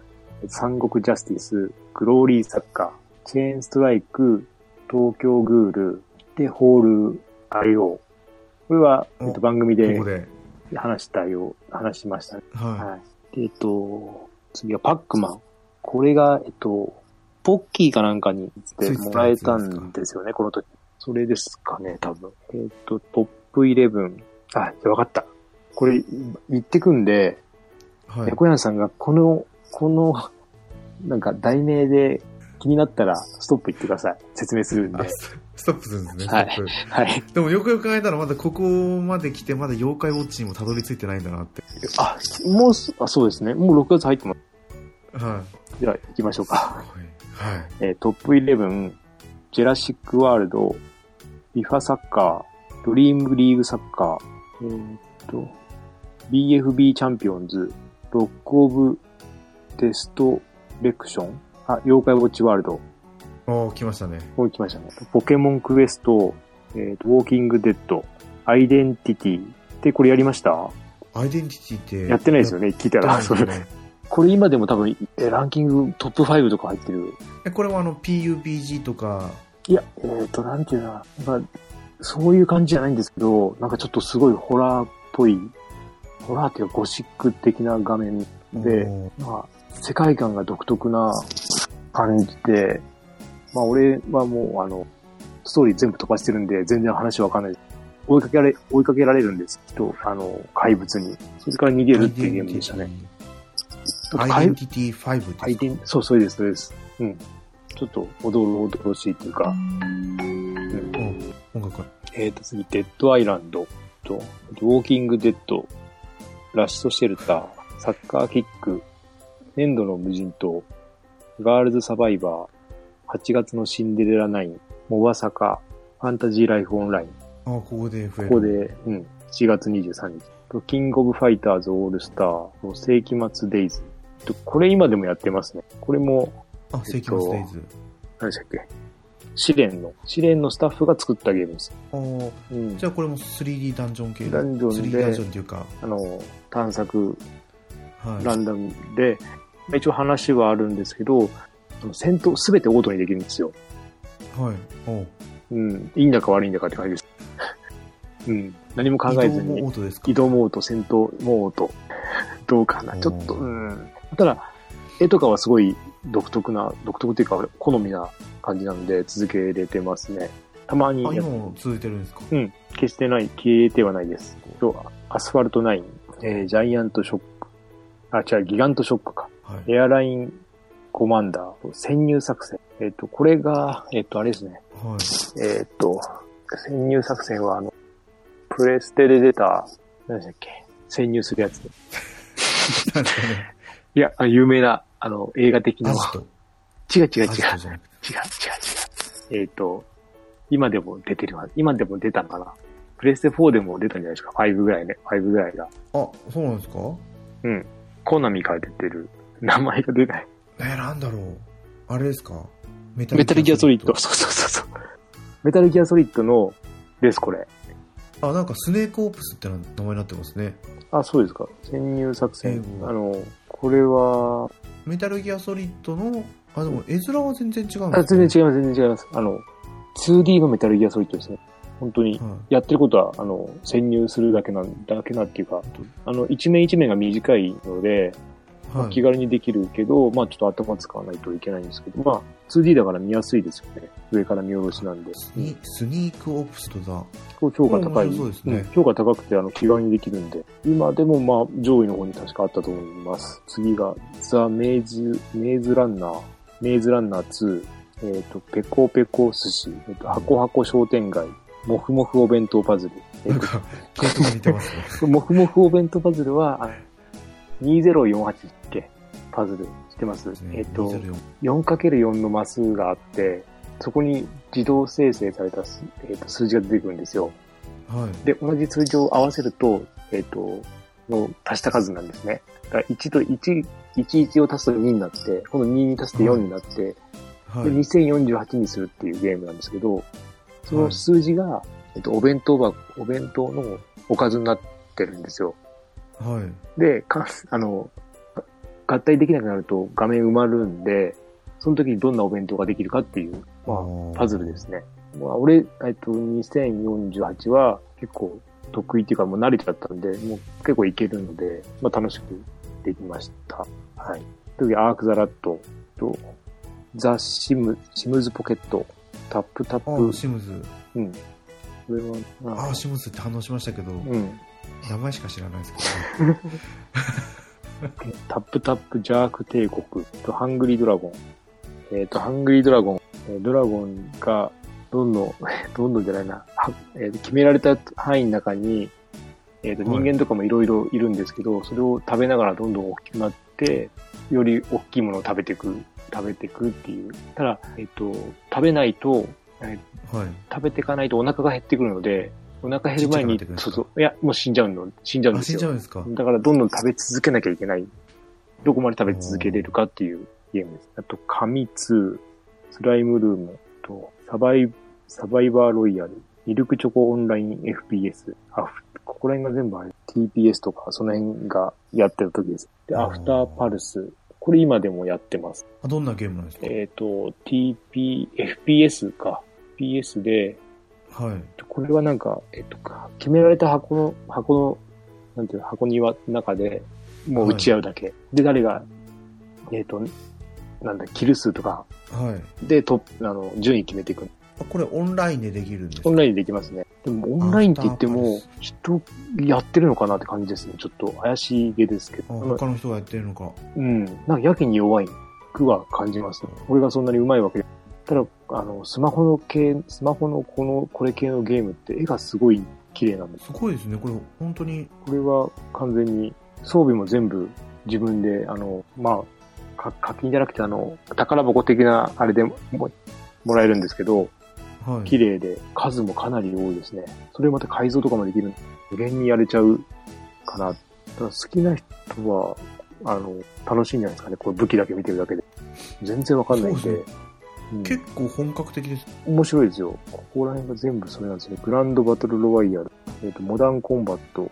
三国ジャスティス、グローリーサッカー、チェーンストライク、東京グール、で、ホール IO。これは、えっ、と、お番組で。話したよ、話しましたね。ははい。で、えっ、と、次はパックマン。これが、えっ、と、ポッキーかなんかにでもらえたんですよね、この時。それですかね、多分。えっ、と、トップ11。あ、わかった。これ、言ってくんで、い。はい。猫屋さんがこの、この、なんか題名で気になったらストップ言ってください。説明するんであ。スストップするんですね、はい。はい。でもよくよく考えたらまだここまで来てまだ妖怪ウォッチにもたどり着いてないんだなって。あ、もうす、あ、そうですね。もう6月入ってます。はい。では、行きましょうか。はい。はい。えートップ11、ジェラシックワールド、リファサッカー、ドリームリーグサッカー、えーっと、BFB チャンピオンズ、ロックオブデストレクション、あ、妖怪ウォッチワールド、おー、来ましたね。こう来ましたね。ポケモンクエスト、えーっと、ウォーキングデッド、アイデンティティ。で、これやりました？アイデンティティって。やってないですよね、聞いたら。それこれ今でも多分、えランキングトップ5とか入ってる。えこれはあの PUBG とか、いや、えっ、ー、と、なんていうのなんか、そういう感じじゃないんですけど、なんかちょっとすごいホラーっぽい、ホラーっていうかゴシック的な画面で、まあ、世界観が独特な感じで、まあ俺はもうあの、ストーリー全部飛ばしてるんで全然話わかんない。追いかけられ、追いかけられるんですけど、あの、怪物に。それから逃げるっていうゲームでしたね。アイデンティティ5ですか？アイデンそう、そうです、そうです。うん。ちょっと、おどろおどろしいっていうか、うん。音楽えっ、ー、と、次、デッドアイランドと、ウォーキングデッド、ラッシュシェルター、サッカーキック、粘土の無人島、ガールズサバイバー、8月のシンデレラナイン、モバサカ、ファンタジーライフオンライン。あ、ここで増える。ここで、うん、7月23日。キングオブファイターズオールスター、世紀末デイズ。これ今でもやってますね。これも、あ、世紀末デイズ。何でしたっけ？試練の、試練のスタッフが作ったゲームです。あうん、じゃあこれも 3D ダンジョン系ダンジョンで、ダンジョンっていうか、あの、探索、はい、ランダムで、一応話はあるんですけど、戦闘すべてオートにできるんですよ。はい。おうん。いいんだか悪いんだかって感じです。うん。何も考えずに。移動もオートですか？移動もオート、戦闘もオート。どうかな。ちょっと、うん。ただ、絵とかはすごい独特な、独特っていうか、好みな感じなので続けれてますね。たまに。あ、今も続いてるんですか？うん。決してない、消えてはないです。と、アスファルト9、えー、ジャイアントショック。あ、違う、ギガントショックか。はい、エアラインコマンダー、潜入作戦。えっ、ー、と、これが、えっ、ー、と、あれですね。はい、えっ、と、潜入作戦は、あの、プレステで出た、何でしたっけ？潜入するやつ。いや、有名な、あの、映画的な。違う違う違う。違う違う違う。えっ、と、今でも出てるわ。今でも出たのかな。プレステ4でも出たんじゃないですか？5ぐらいね。5ぐらいが。あ、そうなんですか？うん。コナミから出てる。名前が出ない。えー、なんだろう。あれですか？メタルギアソリッド。そうそうそうそう。メタルギアソリッドのです、これ。あ、なんかスネークオープスって名前になってますね。あ、そうですか。潜入作戦。あの、これは、メタルギアソリッドの、あ、でも絵面は全然違うんです、ね、あ、全然違います、全然違います。あの、2D のメタルギアソリッドですね。本当に、やってることは、あの、潜入するだけなん、だけなっていうか、あの、一面一面が短いので、まあ、気軽にできるけど、まあちょっと頭使わないといけないんですけど、まあ 2D だから見やすいですよね。上から見下ろしなんで。スニスニークオプストだ。評価高い。そうですね、うん、評価高くてあの気軽にできるんで。今でもまあ上位の方に確かあったと思います。次がザ・メイズ、メイズランナー、メイズランナー2、えっ、ー、と、ペコペコ寿司、えっ、ー、と、箱箱商店街、もふもふお弁当パズル。なんか、系統似てますね。もふもふお弁当パズルは、2048っけパズルしてます。えっ、と、4×4 のマスがあって、そこに自動生成された、えー、と数字が出てくるんですよ。はい。で、同じ数字を合わせると、えっ、ー、と、の足した数なんですね。だから1と1、11を足すと2になって、今度2に足すと4になって、はい、で2048にするっていうゲームなんですけど、その数字が、はい、えっと、お弁当箱、お弁当のおかずになってるんですよ。はい。で、か、あの、合体できなくなると画面埋まるんで、その時にどんなお弁当ができるかっていう、まあ、パズルですね。まあ、俺、えっと、2048は結構得意っていうかもう慣れちゃったんで、もう結構いけるので、まあ楽しくできました。はい。次、アークザラッドと、ザ・シム、シムズポケット、タップタップ。シムズ。うん。これは、ああ、シムズって反応しましたけど、うん。名前しか知らないですけど、ね、タップタップジャーク帝国とハングリードラゴン。えっ、ー、と、ハングリードラゴン。ドラゴンが、どんどん、どんどんじゃないな、えー、決められた範囲の中に、えっ、ー、と、人間とかもいろいろいるんですけど、はい、それを食べながらどんどん大きくなって、より大きいものを食べていく、食べていくっていう。ただ、えっ、と、食べないと、えー、はい、食べていかないとお腹が減ってくるので、お腹減る前に、そうそう。いや、もう死んじゃうの。死んじゃうんですよ。死んじゃうんですか？だからどんどん食べ続けなきゃいけない。どこまで食べ続けれるかっていうゲームです。あと、紙2、スライムルームと、サバイ、サバイバーロイヤル、ミルクチョコオンライン FPS、アフ、ここら辺が全部あれ、TPS とか、その辺がやってる時です。で、アフターパルス、これ今でもやってます。あどんなゲームなんですか？えっ、ー、と、TP、FPS か。FPS で、はい。これはなんか、えっと、か決められた箱の、箱の、なんていうの、箱庭の中で、もう打ち合うだけ。で、誰が、えっと、なんだ、キル数とかはい。でトップ、あの、順位決めていく。あこれオンラインでできるんですか？オンラインでできますね。でも、オンラインって言っても人やってるのかなって感じですね。ちょっと怪しげですけあど。他の人がやってるのか。うん。なんかやけに弱いくは感じますね。これがそんなに上手いわけで。ただ、あの、スマホの系、スマホのこの、これ系のゲームって絵がすごい綺麗なんです。すごいですね。これ本当に、これは完全に装備も全部自分で、あの、まあ、か課金じゃなくてあの、宝箱的なあれでももらえるんですけど、はい。綺麗で数もかなり多いですね。それまた改造とかもできる。無限にやれちゃうかな。だから好きな人は、あの、楽しいんじゃないですかね。これ武器だけ見てるだけで。全然わかんないんで。結構本格的です。面白いですよ。ここら辺が全部それなんですね。グランドバトルロワイヤル、えっ、と、モダンコンバット、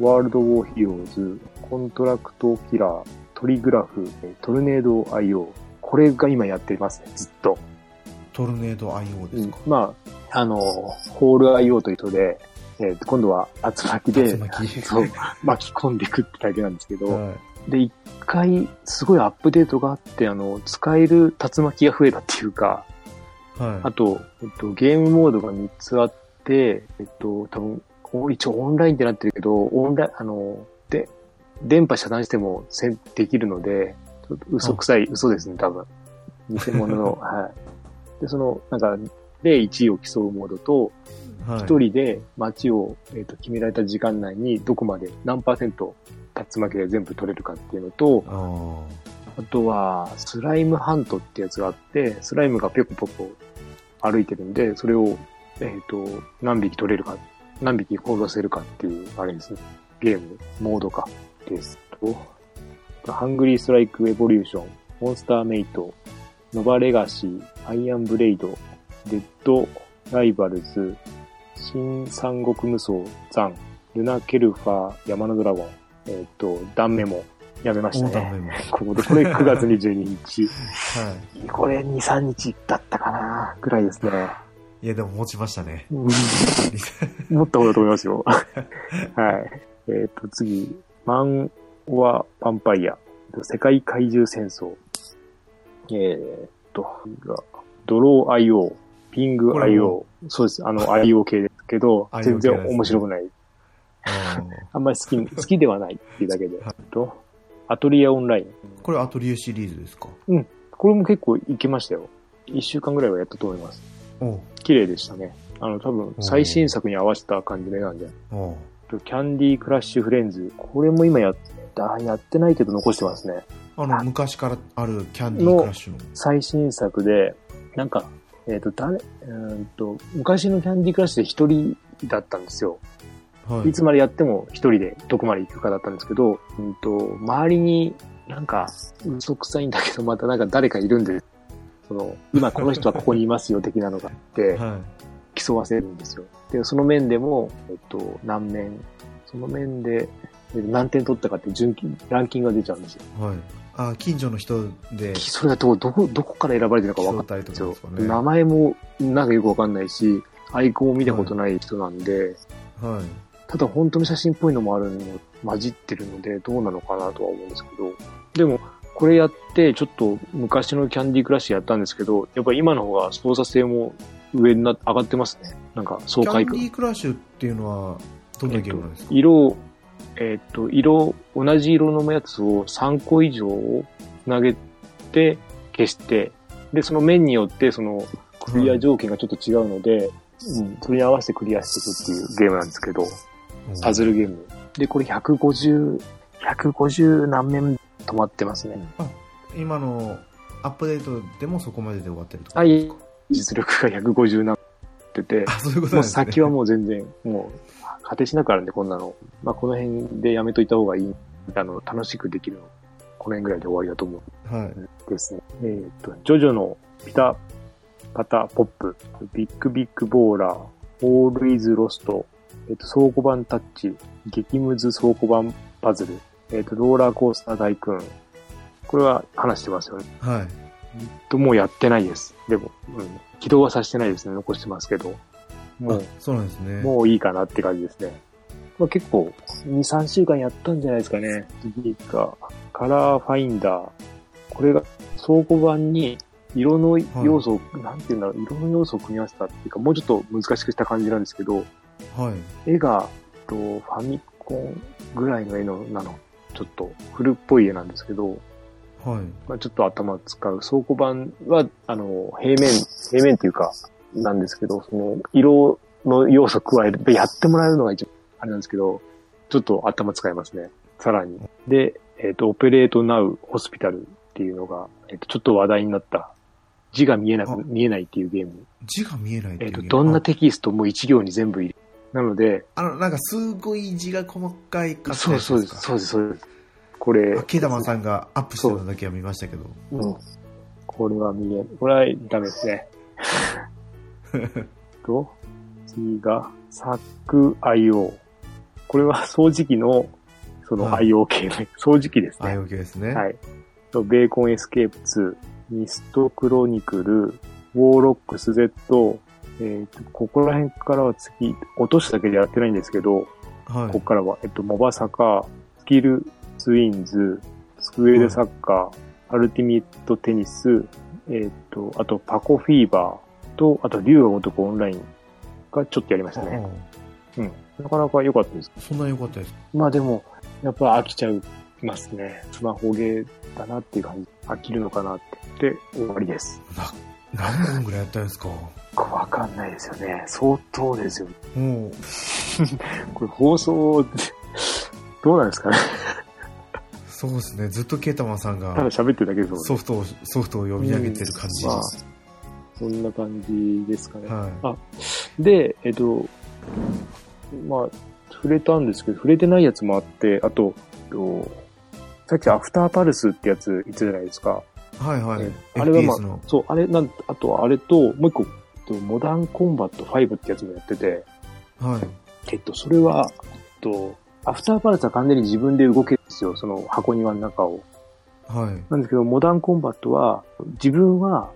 ワールドウォーヒーローズ、コントラクトキラー、トリグラフ、えートルネード IO。これが今やってますね、ずっと。トルネード IO ですか？まあ、あの、ホール IO という人で、えー今度は竜巻で、竜巻 そう、巻き込んでいくってだけなんですけど、はで、一回、すごいアップデートがあって、あの、使える竜巻が増えたっていうか、い。はい。あと、えっと、ゲームモードが3つあって、えっと、多分、お一応オンラインってなってるけど、オンライン、あの、で、電波遮断してもせんできるので、ちょっと嘘くさい、嘘ですね、多分。偽物の、はい。で、その、なんか、で1位を競うモードと、はい。一人で街を、えっと決められた時間内にどこまで何パーセント竜巻で全部取れるかっていうのと、ああとは、スライムハントってやつがあって、スライムがぴょこぴょこ歩いてるんで、それを、えっ、と、何匹取れるか、何匹殺せるかっていう、あれですね。ゲーム、モードかですと、ハングリーストライクエボリューション、モンスターメイト、ノバレガシー、アイアンブレイド、デッドライバルズ、新三国無双、斬、ルナケルファー、山のドラゴン、えっ、と、断メモ、やめまあ。したね。ここで、これ9月22日。これ2、3日だったかなぐらいですね。いや、でも持ちましたね。もっとだと思いますよ。はい。えっ、と、次、マン・オア・ヴァンパイア。世界怪獣戦争。えっ、と、ドロー IO、ピング IO も。そうです。あの IO 系ですけど全然面白くない。ああんまり好き、好きではないっていうだけで。はいと、アトリエオンライン。ーこれアトリエシリーズですか？これも結構いけましたよ。一週間ぐらいはやったと思います。お綺麗でしたね。あの、多分、最新作に合わせた感じの絵なんじゃないおキャンディークラッシュフレンズ。これも今やった、やってないけど残してますね。あの、昔からあるキャンディークラッシュの。最新作で、なんか、えっ、と、誰、うーんと、昔のキャンディークラッシュで一人だったんですよ。はいいつまでやっても一人でどこまで行くかだったんですけど、うんと、周りになんか嘘くさいんだけど、またなんか誰かいるんで、その、今この人はここにいますよ 的なのがあって、は競わせるんですよ。で、その面でも、えっと、何面、その面で、え何点取ったかって順位ランキングが出ちゃうんですよ。い。はい。あ、近所の人でそれがど、どこ、どこから選ばれてるのか分かんない招待とんですよ。ね。名前もなんかよくわかんないし、アイコンを見たことない人なんで、はい。ただ本当の写真っぽいのもあるの、混じってるので、どうなのかなとは思うんですけど。でも、これやって、ちょっと昔のキャンディークラッシュやったんですけど、やっぱり今の方が操作性も上にな、上がってますね。なんか、爽快感キャンデ。ィークラッシュっていうのは、どんなゲームなんですか、色を、えっと、色、同じ色のやつを3個以上を投げて消して、で、その面によって、その、クリア条件がちょっと違うので、うん、それに合わせてクリアしていくっていうゲームなんですけど、パズルゲーム。で、これ150、150何面止まってますね。今のアップデートでもそこまでで終わってるとあ、いいですか。実力が150何ってて、あ、そういうこともう。先はもう全然、もう、果てしなくあるんで、こんなの。まあ、この辺でやめといた方がいい。あの、楽しくできるの。この辺ぐらいで終わりだと思はい。う。ですね。えっ、と、ジョジョのピタパタポップ、ビッグビッグボーラー、オールイズロスト、えっ、と、倉庫版タッチ、激ムズ倉庫版パズル、えっ、と、ローラーコースター大君。これは話してますよね。はい。と、もうやってないです。でも、うん。起動はさせてないですね。残してますけど。もあう、そうなんですね。もういいかなって感じですね。まあ、結構、2、3週間やったんじゃないですかね。次が、カラーファインダー。これが、倉庫版に、色の要素を、なんていうんだろう、色の要素を組み合わせたっていうか、もうちょっと難しくした感じなんですけど、はい。絵が、とファミコンぐらいの絵の、なの、ちょっと古っぽい絵なんですけど、はい。まあ、ちょっと頭使う。倉庫版は、あの、平面、平面っていうか、なんですけど、その、色の要素加える。やってもらえるのが一番、あれなんですけど、ちょっと頭使いますね。さらに。で、えっ、と、オペレートナウホスピタルっていうのが、えっ、と、ちょっと話題になった、字が見えなあく、見えないっていうゲーム。字が見えないってえっ、と、いうゲームどんなテキストも一行に全部入れなので、あの、なんかすごい字が細かいかそうそうです、そうです、そうです。これ、ケダマさんがアップしてるのだけは見ましたけど。うん。これは見え、これはダメですね。と、次が、サック IO。これは掃除機の、そのはい IO 系の、掃除機ですね。IOK ですね。はい。と、ベーコンエスケープ2、ミストクロニクル、ウォーロックス Z、えっ、と、ここら辺からは次、落とすだけでやってないんですけど、はい。ここからは、えっと、モバサカ、スキルツインズ、スクエルサッカー、アルティミットテニス、えっと、あと、パコフィーバーと、あと、竜が如くオンラインがちょっとやりましたね。あうん。なかなか良かったです。そんな良かったです。まあでも、やっぱ飽きちゃいますね。スマホゲーだなっていう感じ。飽きるのかなって。で、終わりです。何本ぐらいやったんですか？わかんないですよね。相当ですよ。もう、これ放送、どうなんですかね？そうですね。ずっとケータマンさんただが喋ってるだけですもんね。ソフトを、ソフトを読み上げてる感じ。まあ、そんな感じですかね。はい。で、えっと、まあ、触れたんですけど、触れてないやつもあって、あとさっきアフターパルスってやつ言ってたじゃないですか。はいはいえ。あれはまあ。そう、あれなん、あとあれと、もう一個、えっとモダンコンバット5ってやつもやってて、はい。えっと、それは、えっと、アフターパルスは完全に自分で動けるんですよ、その箱庭の中を。はい。なんですけど、モダンコンバットは、自分は、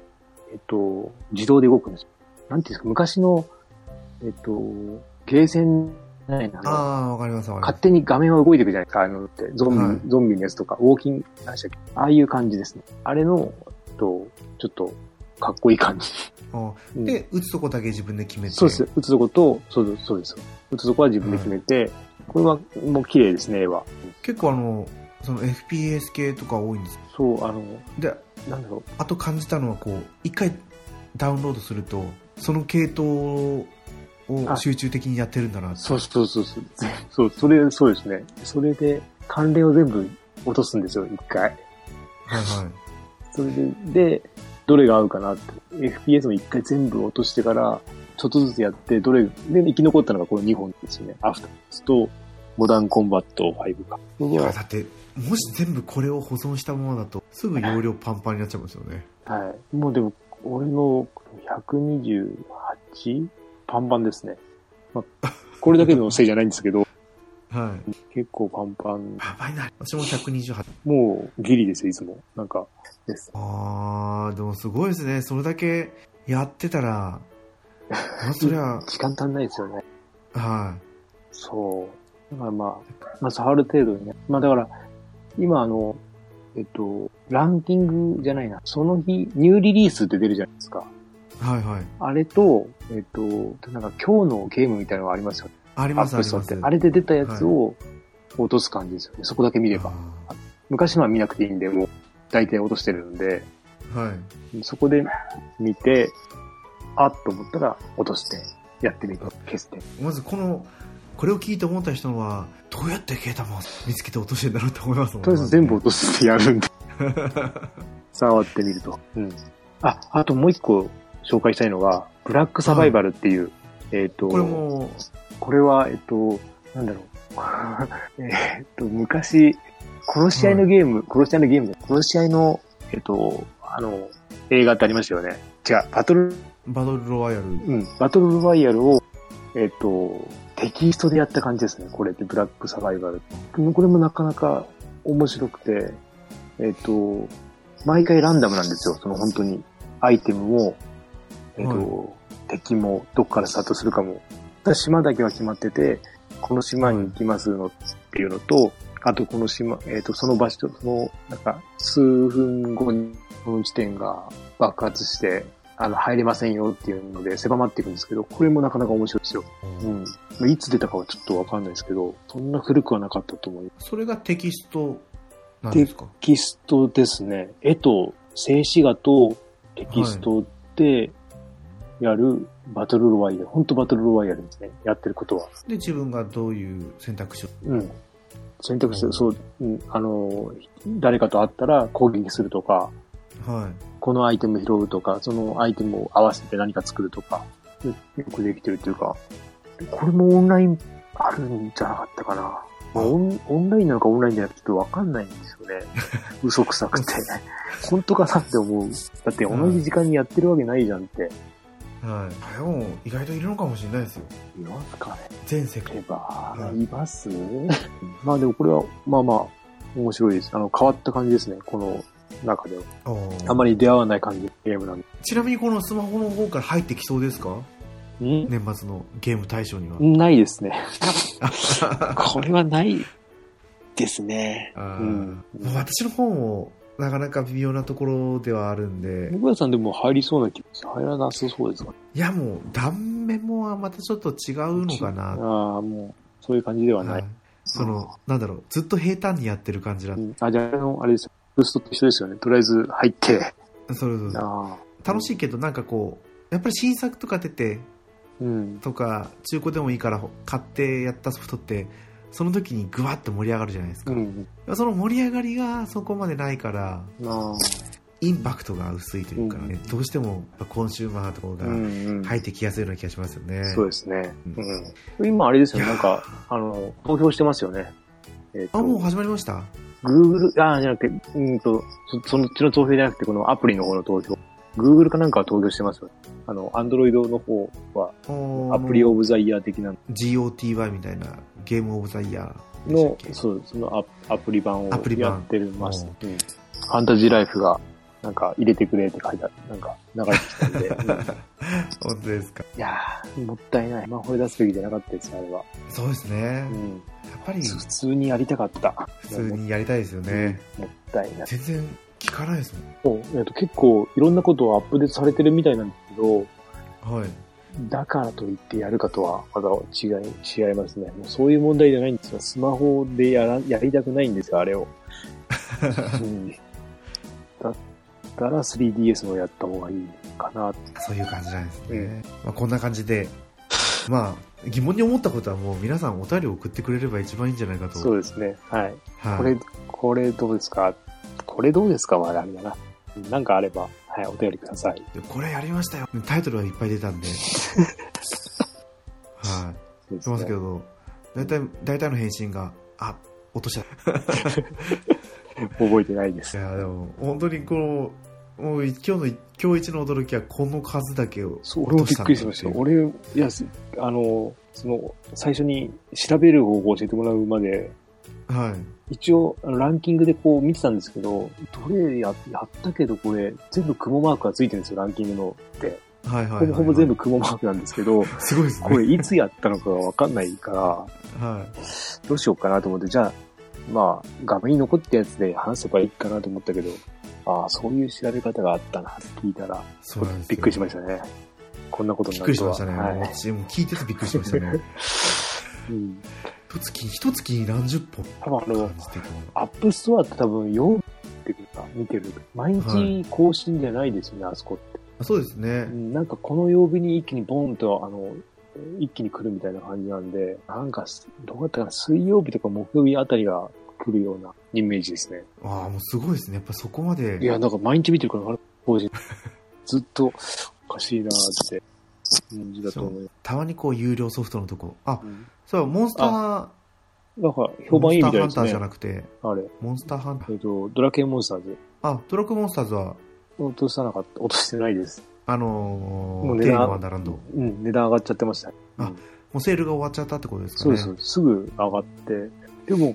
えっと、自動で動くんですよ。なんていうんですか、昔の、えっと、ゲーセンないな、あのああ、わかりますわかります。勝手に画面は動いていくじゃないですか、あのって、ゾンビ、はいゾンビのやつとか、ウォーキング、何でしたっけ？ああいう感じですね。あれの、と、ちょっと、かっこいい感じ。あうんで、打つとこだけ自分で決めて。そうです。打つとこと、そうです、そうです。打つとこは自分で決めて、これはもう綺麗ですね、絵は。結構あの、その FPS 系とか多いんです。そう、あの、で、なんだろあと感じたのはこう、一回ダウンロードすると、その系統をあ集中的にやってるんだな。そうそうそうそう。そう、それ、そうですね。それで、関連を全部落とすんですよ、一回。はいはい。それで、で、どれが合うかなって。FPS も一回全部落としてから、ちょっとずつやって、どれ、で、生き残ったのがこの2本ですよね。アフタースと、モダンコンバット5か。いや、だって、もし全部これを保存したままだと、すぐ容量パンパンになっちゃいますよね。はい。もうでも、俺の 128? パンパンですね。まあ、これだけのせいじゃないんですけど、はい。結構パンパン。パンパンになる。私も128。もうギリですよ、いつも。なんか、です。あー、でもすごいですね。それだけやってたら、まあ、そりゃ、時間足んないですよね。はそう。だからまあ、まあ、ある程度にね。まあだから、今あの、えっと、ランキングじゃないな。その日、ニューリリースって出るじゃないですか。い。はいはい。あれと、えっと、なんか今日のゲームみたいなのがありますよね。ありますあります。あれで出たやつを落とす感じですよね。そこだけ見れば。あ昔のは見なくていいんで、もう大体落としてるんで、ーはい。そこで見て、あっと思ったら落として、やってみて、消して。まずこの、これを聞いて思った人は、どうやってケータマン見つけて落としてんだろうって思いますもんとりあえず全部落としてやるんで。触ってみると。うん。あ、あともう一個紹介したいのが、ブラックサバイバルっていう、えっ、と、これも、これは、えっ、と、なんだろう。えっと、昔、殺し合いのゲーム、殺し合いのゲームで、殺し合いの、えっ、と、あの、映画ってありましたよね。違う、バトル、バトルロワイヤル。うん、バトルロワイヤルを、えっ、と、テキストでやった感じですね。これってブラックサバイバル。これもなかなか面白くて、えっ、と、毎回ランダムなんですよ。その本当に。アイテムも、えっ、と、は敵もどこからスタートするかも。ただ島だけは決まってて、この島に行きますのっていうのと、あとこの島、えっ、と、その場所と、その、なんか、数分後に、この地点が爆発して、あの、入れませんよっていうので狭まっていくんですけど、これもなかなか面白いですよ。うん。まあいつ出たかはちょっとわかんないですけど、そんな古くはなかったと思います。それがテキストなんですか？テキストですね。絵と静止画とテキストでやるバトルロワイヤル。本当バトルロワイヤルですね。やってることは。で、自分がどういう選択肢を？うん。選択肢う、んそう、うん、あの、誰かと会ったら攻撃するとか、はい。このアイテム拾うとか、そのアイテムを合わせて何か作るとか、よくできてるっていうか、これもオンラインあるんじゃなかったかな。まあ、オンオンラインなのかオンラインじゃなくてちょっとわかんないんですよね。嘘くさくて。本当かなって思う。だって同じ時間にやってるわけないじゃんって。はい。でも、意外といるのかもしれないですよ。いますかね全世界。エヴァうんいます？まあでもこれは、まあまあ、面白いです。あの、変わった感じですね。この中では。あまり。り出会わない感じのゲームなんで。ちなみにこのスマホの方から入ってきそうですか？ん？年末のゲーム対象には。ないですね。これはないですね。うん私の方もなかなか微妙なところではあるんで、僕らさんでも入りそうな気がする。入らなさそうですかいやもう断面もはまたちょっと違うのかな。ああ、もう、そういう感じではなはいい。その、なんだろう、ずっと平坦にやってる感じだう。んあ、じゃあ、あの、あれですよ。ブーストと一緒ですよね。とりあえず入って。それぞれああ。楽しいけどなんかこう、やっぱり新作とか出て、うん。とか中古でもいいから買ってやったソフトってその時にグワッと盛り上がるじゃないですか、うん。その盛り上がりがそこまでないから。インパクトが薄いというか、ねうんどうしてもコンシューマーとかうがんうん。入ってきやすいような気がしますよね、そうですね。ううん。今あれですよ。なんか、あの、投票してますよね。えっとあもう始まりました？Google、あ、じゃなくて、うんと、そそのうちの投票じゃなくて、このアプリの方の投票。Google かなんかは投票してますよ。あの、Android の方は、アプリオブザイヤー的な GOTY みたいなゲームオブザイヤーのけ、そう、そのアアプリ版をアプリ版やってます。うんファンタジーライフが、なんか入れてくれって書いてある。なんか流れてきたんで。うん本当ですかいやー、もったいない。まあ、これ出すべきじゃなかったです、あれは。そうですね、やっうん。ぱり普通にやりたかった。普通にやりたいですよね、もったいない。全然聞かないですもんそうえっと結構いろんなことをアップデートされてるみたいなんですけど、はいだからといってやるかとはまだ違い、違いますね。もうそういう問題じゃないんですよ。スマホでやら、やりたくないんですよ、あれを。うん、だったら 3DS をやった方がいいかな。そういう感じなんですね。うんまあ、こんな感じで、まあ、疑問に思ったことはもう皆さんお便りを送ってくれれば一番いいんじゃないかと。そうですね。はい。はい、これ、これどうですか？これどうですかはあれだな。なんかあれば、はい、お便りください。これやりましたよ。タイトルはいっぱい出たんで。はい。そうですしますけね。ど、大体、大体の返信が、あ、落とした。覚えてないですい。や、でも、本当にこの、もう今日の、今日一の驚きはこの数だけをそう、俺もびっくりしましたよ。俺、いや、すあの、その、最初に調べる方法を教えてもらうまで、はい。一応、ランキングでこう見てたんですけど、どれややったけどこれ、全部雲マークがついてるんですよ、ランキングのって。はいはいはい、ほぼほぼ全部雲マークなんですけど、すごいですね。これいつやったのかがわかんないから、はい。どうしようかなと思って、じゃあ、まあ、画面に残ったやつで話せばいいかなと思ったけど、ああ、そういう調べ方があったなって聞いたら、そうびっくりしましたね。こんなことにびなるとは。っくりしましたね。はい私も聞いててびっくりしましたね。うん一月、一月に何十本多分あのアップストアって多分読んでるか、見てる。毎日更新じゃないですよね、あそこって。あそうですねう。んなんかこの曜日に一気にボンと、あの、一気に来るみたいな感じなんで、なんか、どうだったかな、水曜日とか木曜日あたりが来るようなイメージですね。ああ、もうすごいですね。やっぱそこまで。いや、なんか毎日見てるから、更新。ずっと、おかしいなーって、感じだと思います。たまにこう有料ソフトのとこ。あ、うんそう、モンスター、なんか、評判いいみたいですモンスターハンターじゃね。なくて、あれ。モンスターハンター。えっと、ドラケンモンスターズ。あ、ドラッグモンスターズは、落とさなかった。落としてないです。あのー、テーもう値段マワンダーランド。もうん、値段上がっちゃってました。あうんうセールが終わっちゃったってことですかね。そうです。すぐ上がって。でも、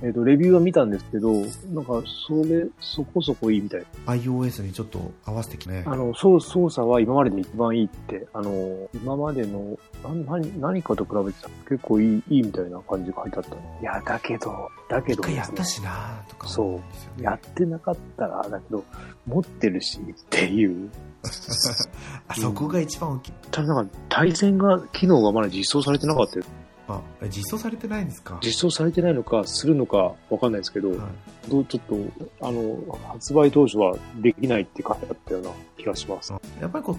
えっ、と、レビューは見たんですけど、なんか、それ、そこそこいいみたい。iOS にちょっと合わせてきてね。あの、そう、操作は今までで一番いいって、あの、今までの、な何、何かと比べてた結構いい、いいみたいな感じが書いてあったの。いや、だけど、だけ一どね、回やったしなとか思うんですよね。やってなかったら、だけど、持ってるしっていう。あそこが一番大きい。ただなんか、対戦が、機能がまだ実装されてなかったよあ、え実装されてないんですか？実装されてないのか、するのか、わかんないですけど、はい。どうちょっと、あの、発売当初はできないって書いてあったような気がします。やっぱりこう、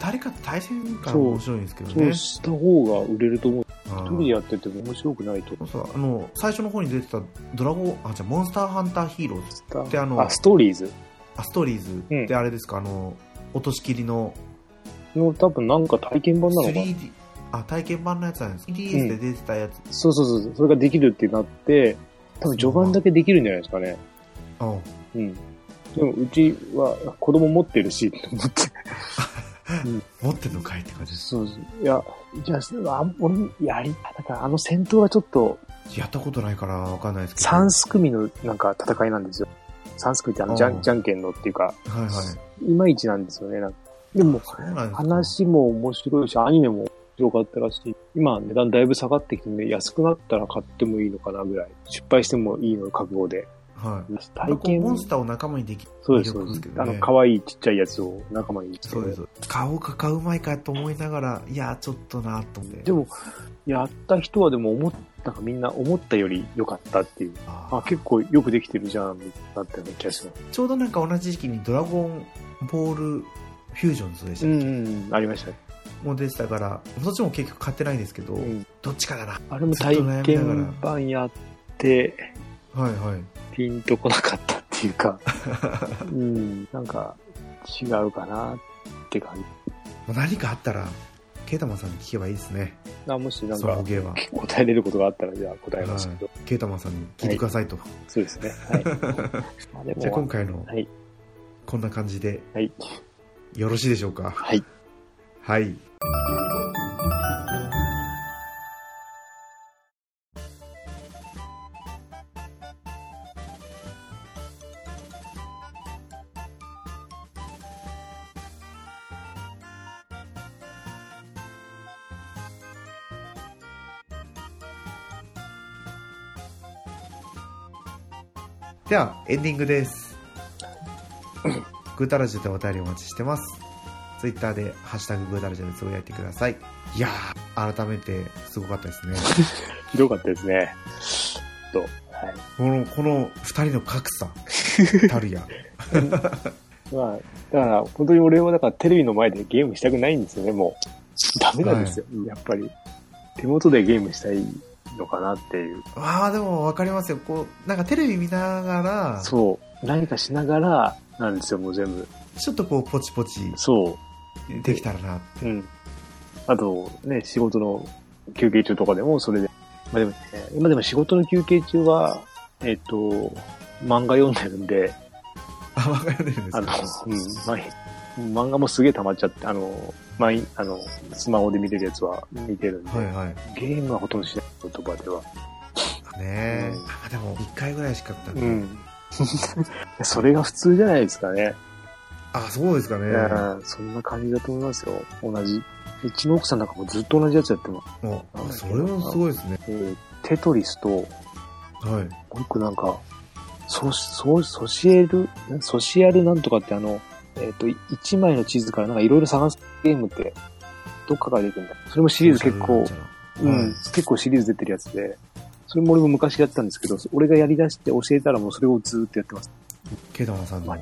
誰かと対戦感が面白いんですけどね。そうした方が売れると思う。はい一人でやってても面白くないと。そうあの最初の方に出てたドラゴンあじゃあモンスターハンターヒーローズであのあ、ストーリーズ。あストーリーズ。うん。ってあれですか、あの落としきりの。の多分なんか体験版なのかな。3D あ体験版のやつなんです 3DS で出てたやつ、そうそうそうそう、それができるってなって、多分序盤だけできるんじゃないですかね。あうん。でもうちは子供持ってるし、と思って。持ってんのかいって感じですそうそう。いや、じゃあ、あ俺、やり、だからあの戦闘はちょっと、やったことないからわかんないですけど三す組のなんか戦いなんですよ。三す組ってあの、じゃうんん、じゃんけんのっていうか、はいはいいまいちなんですよね。なんかでも、話も面白いし、アニメも面白かったらしい。今、値段だいぶ下がってきてね、安くなったら買ってもいいのかなぐらい。失敗してもいいの覚悟で。はい体験モンスターを仲間にできるそうです、魅そうですあの、可愛いちっちゃいやつを仲間にそうです買おうか買うまいかと思いながらいやちょっとなと思ってでも、やった人はでも思っ、なんかみんな思ったより良かったっていう。ああ、結構よくできてるじゃん、なったような気がします。ちょうどなんか同じ時期にドラゴンボールフュージョンズでしたっけ、うん、うん、ありましたね。もう出てたからそっちも結局買ってないんですけど、うん。どっちかだなあれも体験版やって、はいはいピンとこなかったっていうか、うん、なんか違うかなって感じ。何かあったらケイタマンさんに聞けばいいですねあもしなんか答えれることがあったらじゃあ答えますけど、ケイタマンさんに聞いてくださいと、そうですね。はい。じゃあ今回のはい。こんな感じではい。よろしいでしょうか？はい。はいではエンディングです。グータラジでお便りお待ちしてます。ツイッターで「ハッシュタググータラジオ」でつぶやいてくださいいやー改めてすごかったですね ひどかったですね。と、はい。このこの2人の格差たるやまあ、だから、本当に俺はだからテレビの前でゲームしたくないんですよね、もう。ダメなんですよ、やっぱり。手元でゲームしたいのかなっていう。ああでも分かりますよこうなんかテレビ見ながらそう。何かしながら、なんですよ、もう全部。ちょっとこうポチポチそできたらなう。うん。あと、ね、仕事の休憩中とかでもそれで。まあでもね、今でも仕事の休憩中は、えっ、と、漫画読んでるんで、あ分かるんですあのか、うん、ま漫画もすげえ溜まっちゃって、あの、毎、あの、スマホで見れるやつは見てるんで、はいはいゲームはほとんどしない言葉では。ねえ、うんあでも1回ぐらいしかったんで、うん。それが普通じゃないですかね。あそうですかねうん、そんな感じだと思いますよ。同じ。うちの奥さんなんかもずっと同じやつやってます。あそれもすごいですねえーテトリスと、もはいう一個なんか、ソソソシエル、ソシアルなんとかってあの、えっ、と、一枚の地図からなんかいろいろ探すゲームって、どっかから出てくるんだ。それもシリーズ結構、うん、はい結構シリーズ出てるやつで、それも俺も昔やってたんですけど、俺がやり出して教えたらもうそれをずーっとやってます。ケイタマンさんのはい。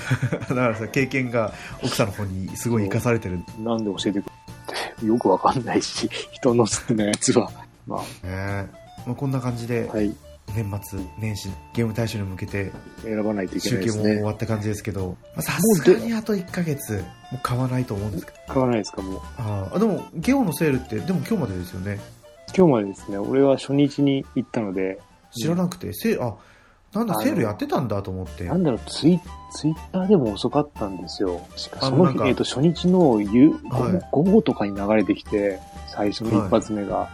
だからさ経験が奥さんの方にすごい生かされてるねなんで教えてくれって、よくわかんないし、人の好きなやつは。まえまあ、こんな感じであ、はい。年末年始ゲーム大賞に向けて選ばないといけ集計も終ないですね。わった感じですけどまあさすがにあと1ヶ月もう買わないと思うんですけど買わないですか、もう。あでもゲオのセールってでも今日までですよね今日までですね、俺は初日に行ったので、知らなくて、セールあなんだセールやってたんだと思ってなんだろう、ツイツイッターでも遅かったんですよ。しかその日えっ、と、初日の夕、はい午後とかに流れてきて、最初の一発目が。は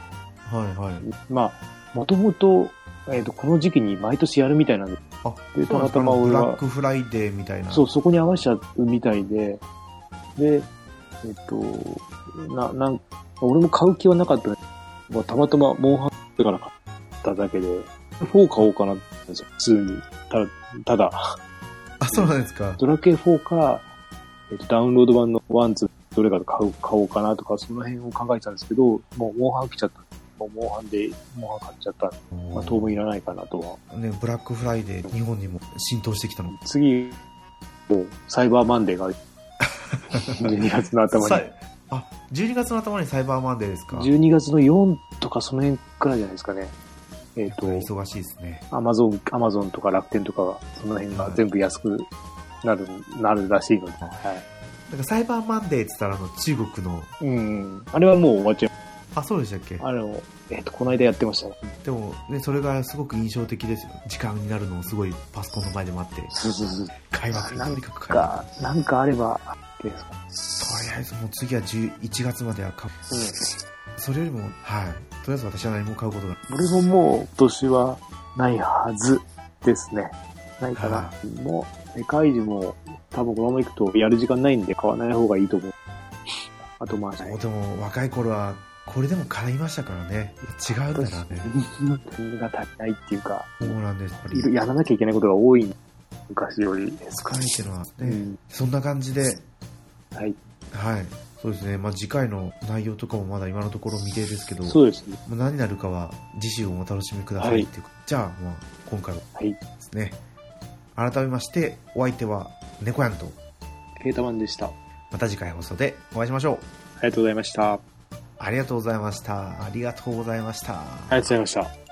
いはい。まあ、もともと、えっ、と、この時期に毎年やるみたいなんで、あ、でたまたま俺はブラックフライデーみたいな。そう、そこに合わせちゃうみたいで、で、えっ、と、な、なん、俺も買う気はなかったね。まあ、たまたまモンハンってから買っただけで、4買おうかなって思ったんですよ、普通に。ただ、ただ、あ、そうなんですか。ドラケ4か、えっ、と、ダウンロード版の1、2、どれか買う、買おうかなとか、その辺を考えてたんですけど、もう、モンハン来ちゃった。もう、モンハンで、モンハン買っちゃったんで。まあ、当分いらないかなとは。ね、ブラックフライデー、日本にも浸透してきたの。次、もう、サイバーマンデーがある、12月の頭にさ。あ、12月の頭にサイバーマンデーですか？12月の4とかその辺くらいじゃないですかね。えっ、と、忙しいですね。アマゾン、アマゾンとか楽天とかが、その辺が全部安くなる、なるらしいので。はなんかサイバーマンデーって言ったらあの中国の、い。うん。あれはもう終わっちゃう。あ、そうでしたっけ？あの、えっ、と、この間やってましたね。でもね、それがすごく印象的ですよ。時間になるのをすごいパソコンの前で待って、そうそうそう。開幕、なんとにかなんかあれば。とりあえずもう次は11月までは買う。うん。それよりも、はい。とりあえず私は何も買うことが。俺ももう今年はないはずですね。ないかなは。もう、世界中も多分このまま行くとやる時間ないんで買わない方がいいと思う。あとまあ、そうでも若い頃は、これでも買いましたからね。違うんだなね。が足りないっていうか、そうなんです。やらなきゃいけないことが多い。昔より。使いっていうのはね、うんそんな感じで、はい。はい。そうですね。まあ、次回の内容とかもまだ今のところ未定ですけど、そうですね。まあ何になるかは次週をお楽しみくださいっていう、じゃあ、まあ、今回ははい。ですね。改めまして、お相手は猫やんと、ケータマンでした。あまた次回放送でお会いしましょう。りがとうございました。あありがとうございました。ありがとうございました。りがとうございました。